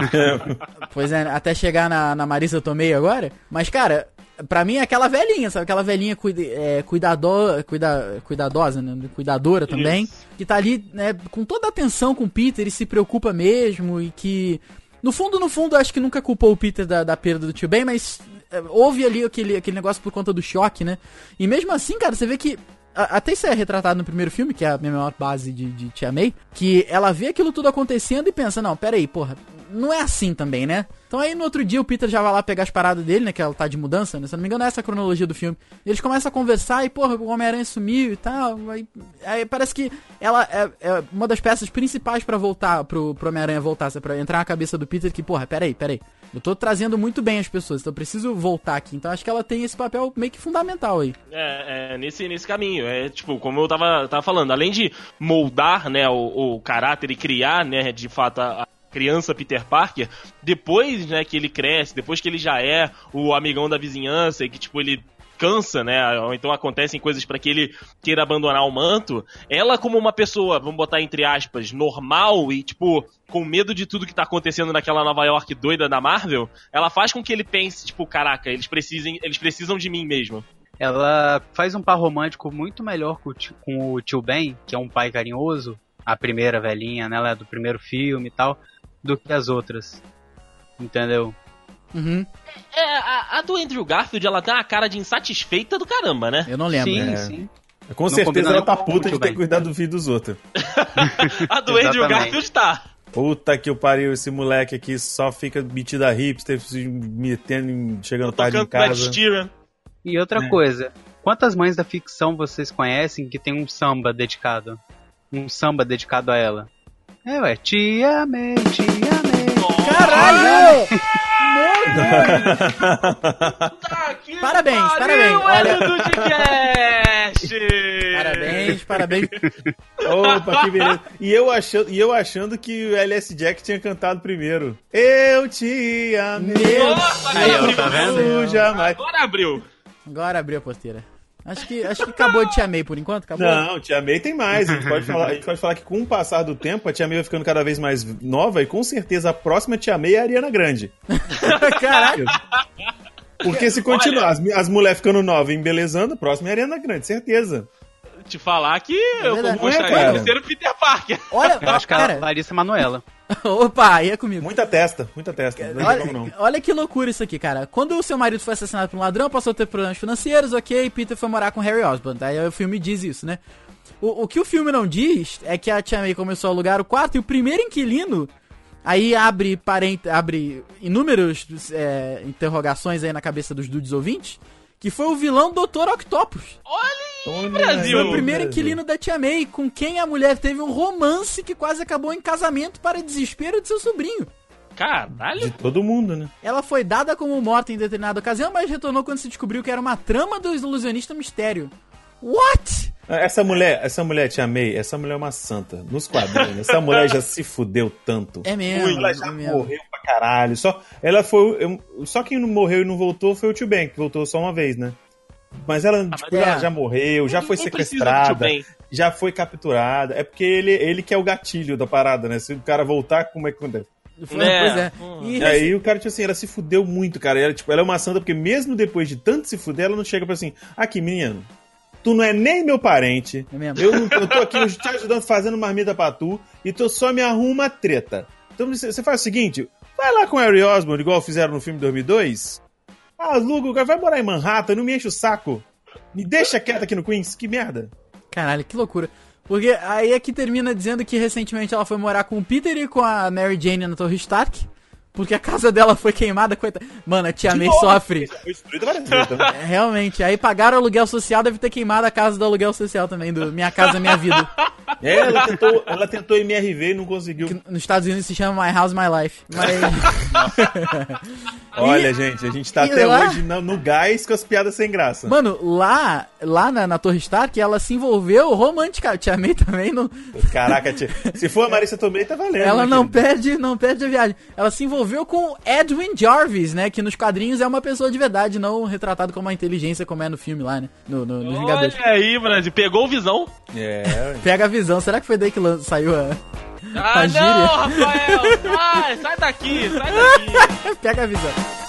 pois é, até chegar na, na Marisa Tomei agora. Mas, cara, pra mim é aquela velhinha, sabe? Aquela velhinha cuida, é, cuidado, cuida, cuidadosa, né? Cuidadora também. Que tá ali, né, com toda a atenção com o Peter e se preocupa mesmo. E que. No fundo, no fundo, acho que nunca culpou o Peter da, da perda do tio Ben, mas é, houve ali aquele, aquele negócio por conta do choque, né? E mesmo assim, cara, você vê que. Até isso é retratado no primeiro filme, que é a minha maior base de, de Tia May, que ela vê aquilo tudo acontecendo e pensa, não, peraí, porra, não é assim também, né? Então aí no outro dia o Peter já vai lá pegar as paradas dele, né? Que ela tá de mudança, né? Se eu não me engano, é essa a cronologia do filme. Eles começam a conversar e, porra, o Homem-Aranha sumiu e tal. Aí, aí parece que ela é, é uma das peças principais pra voltar, pro, pro Homem-Aranha voltar, sabe? Pra entrar na cabeça do Peter que, porra, peraí, peraí. Eu tô trazendo muito bem as pessoas, então eu preciso voltar aqui. Então acho que ela tem esse papel meio que fundamental aí. É, é, nesse, nesse caminho. É tipo, como eu tava, tava falando, além de moldar, né, o, o caráter e criar, né, de fato, a criança Peter Parker, depois, né, que ele cresce, depois que ele já é o amigão da vizinhança e que, tipo, ele cansa, né? Ou então acontecem coisas pra que ele queira abandonar o manto. Ela, como uma pessoa, vamos botar entre aspas, normal e, tipo, com medo de tudo que tá acontecendo naquela Nova York doida da Marvel, ela faz com que ele pense, tipo, caraca, eles precisem, eles precisam de mim mesmo. Ela faz um par romântico muito melhor com o, tio, com o tio Ben, que é um pai carinhoso, a primeira velhinha, né? Ela é do primeiro filme e tal, do que as outras. Entendeu? Uhum. É, a, a do Andrew Garfield, ela tem uma cara de insatisfeita do caramba, né? Eu não lembro. sim, é. sim. Com Não certeza ela tá puta de ter cuidado do filho dos outros. A do Andrew. Garfield tá. Puta que o pariu, esse moleque aqui só fica metido a hipster, se metendo, chegando tarde em casa. E outra É. coisa, quantas mães da ficção vocês conhecem que tem um samba dedicado? Um samba dedicado a ela? É, ué, te amei, te amei. Caralho! Tá Parabéns, pariu, parabéns. Olha-! Parabéns, parabéns. Opa, que beleza. E eu achando, e eu achando que o LS Jack tinha cantado primeiro. Eu te amei. Nossa, Aí, ó, abriu. tá vendo? eu jamais. Agora abriu. Agora abriu a posteira. Acho que, acho que acabou de te amei por enquanto, acabou. Não, Tia May tem mais. A gente, pode falar, a gente pode falar que com o passar do tempo, a Tia May vai ficando cada vez mais nova e com certeza a próxima Tia May é a Ariana Grande. Caralho. Porque se continuar as, as mulheres ficando novas e embelezando, a próxima é a Ariana Grande, certeza. Te falar que eu verdade. vou mostrar É, cara. o Peter Parker. Olha, Eu acho que ela é cara, Larissa Manoela. opa, aí é comigo. Muita testa, muita testa. Não Olha, não. olha que loucura isso aqui, cara. Quando o seu marido foi assassinado por um ladrão, passou a ter problemas financeiros, ok, Peter foi morar com Harry Osborn. Aí o filme diz isso, né? O, o que o filme não diz é que a Tia May começou a alugar o quarto e o primeiro inquilino aí abre, parent, abre inúmeras é, interrogações aí na cabeça dos dudes ouvintes, que foi o vilão Dr. Octopus. Olha Brasil! Foi aí, o primeiro Brasil. inquilino da Tia May, com quem a mulher teve um romance que quase acabou em casamento para desespero de seu sobrinho. Caralho. De todo mundo, né? Ela foi dada como morta em determinada ocasião, mas retornou quando se descobriu que era uma trama do ilusionista mistério. What? Essa mulher, essa mulher, Tia May, essa mulher é uma santa. Nos quadrinhos, essa mulher já se fudeu tanto. É mesmo, Ela já é mesmo. morreu pra caralho. Só, ela foi. eu- só quem não morreu e não voltou foi o Tio Ben, que voltou só uma vez, né? Mas ela, tipo, mas ela é. já morreu, já foi sequestrada, já foi capturada. É porque ele, ele que é o gatilho da parada, né? Se o cara voltar, como é que acontece? Foi- É. Pois é. E E aí o cara, tipo assim, ela se fudeu muito, cara. Ela, tipo, ela é uma santa, porque mesmo depois de tanto se fuder, ela não chega pra assim, aqui, menino, tu não é nem meu parente. É mesmo? Eu, não, eu tô aqui te ajudando, fazendo marmita pra tu, e tu só me arruma uma treta. Então você você faz o seguinte, vai lá com o Harry Osborn, igual fizeram no filme 2002. Aluga, o cara vai morar em Manhattan, não me enche o saco. Me deixa quieto aqui no Queens, que merda. Caralho, que loucura. Porque aí é que termina dizendo que recentemente ela foi morar com o Peter e com a Mary Jane na Torre Stark. Porque a casa dela foi queimada, coitada. Mano, a tia May sofre. Foi destruída várias vezes também. É, realmente. Aí pagaram o aluguel social, deve ter queimado a casa do aluguel social também, do Minha Casa Minha Vida. É, ela tentou, ela tentou MRV e não conseguiu. Que nos Estados Unidos se chama My House, My Life. Mas. Olha, E- gente, a gente tá até lá- hoje no, no gás com as piadas sem graça. Mano, lá, lá na, na Torre Stark, ela se envolveu romântica. A tia May também não. Caraca, tia, se for a Marissa Tomei, tá valendo. Ela não querido? perde, não perde a viagem. Ela se envolveu com Edwin Jarvis, né? Que nos quadrinhos é uma pessoa de verdade, não retratado como uma inteligência como é no filme lá, né? No, no, nos Vingadores. Olha aí, Brasil. Pegou o visão. É, Pega a visão. Será que foi daí que saiu a. Ah, A gíria? não, Rafael. Ai, sai daqui, sai daqui. Pega a visão.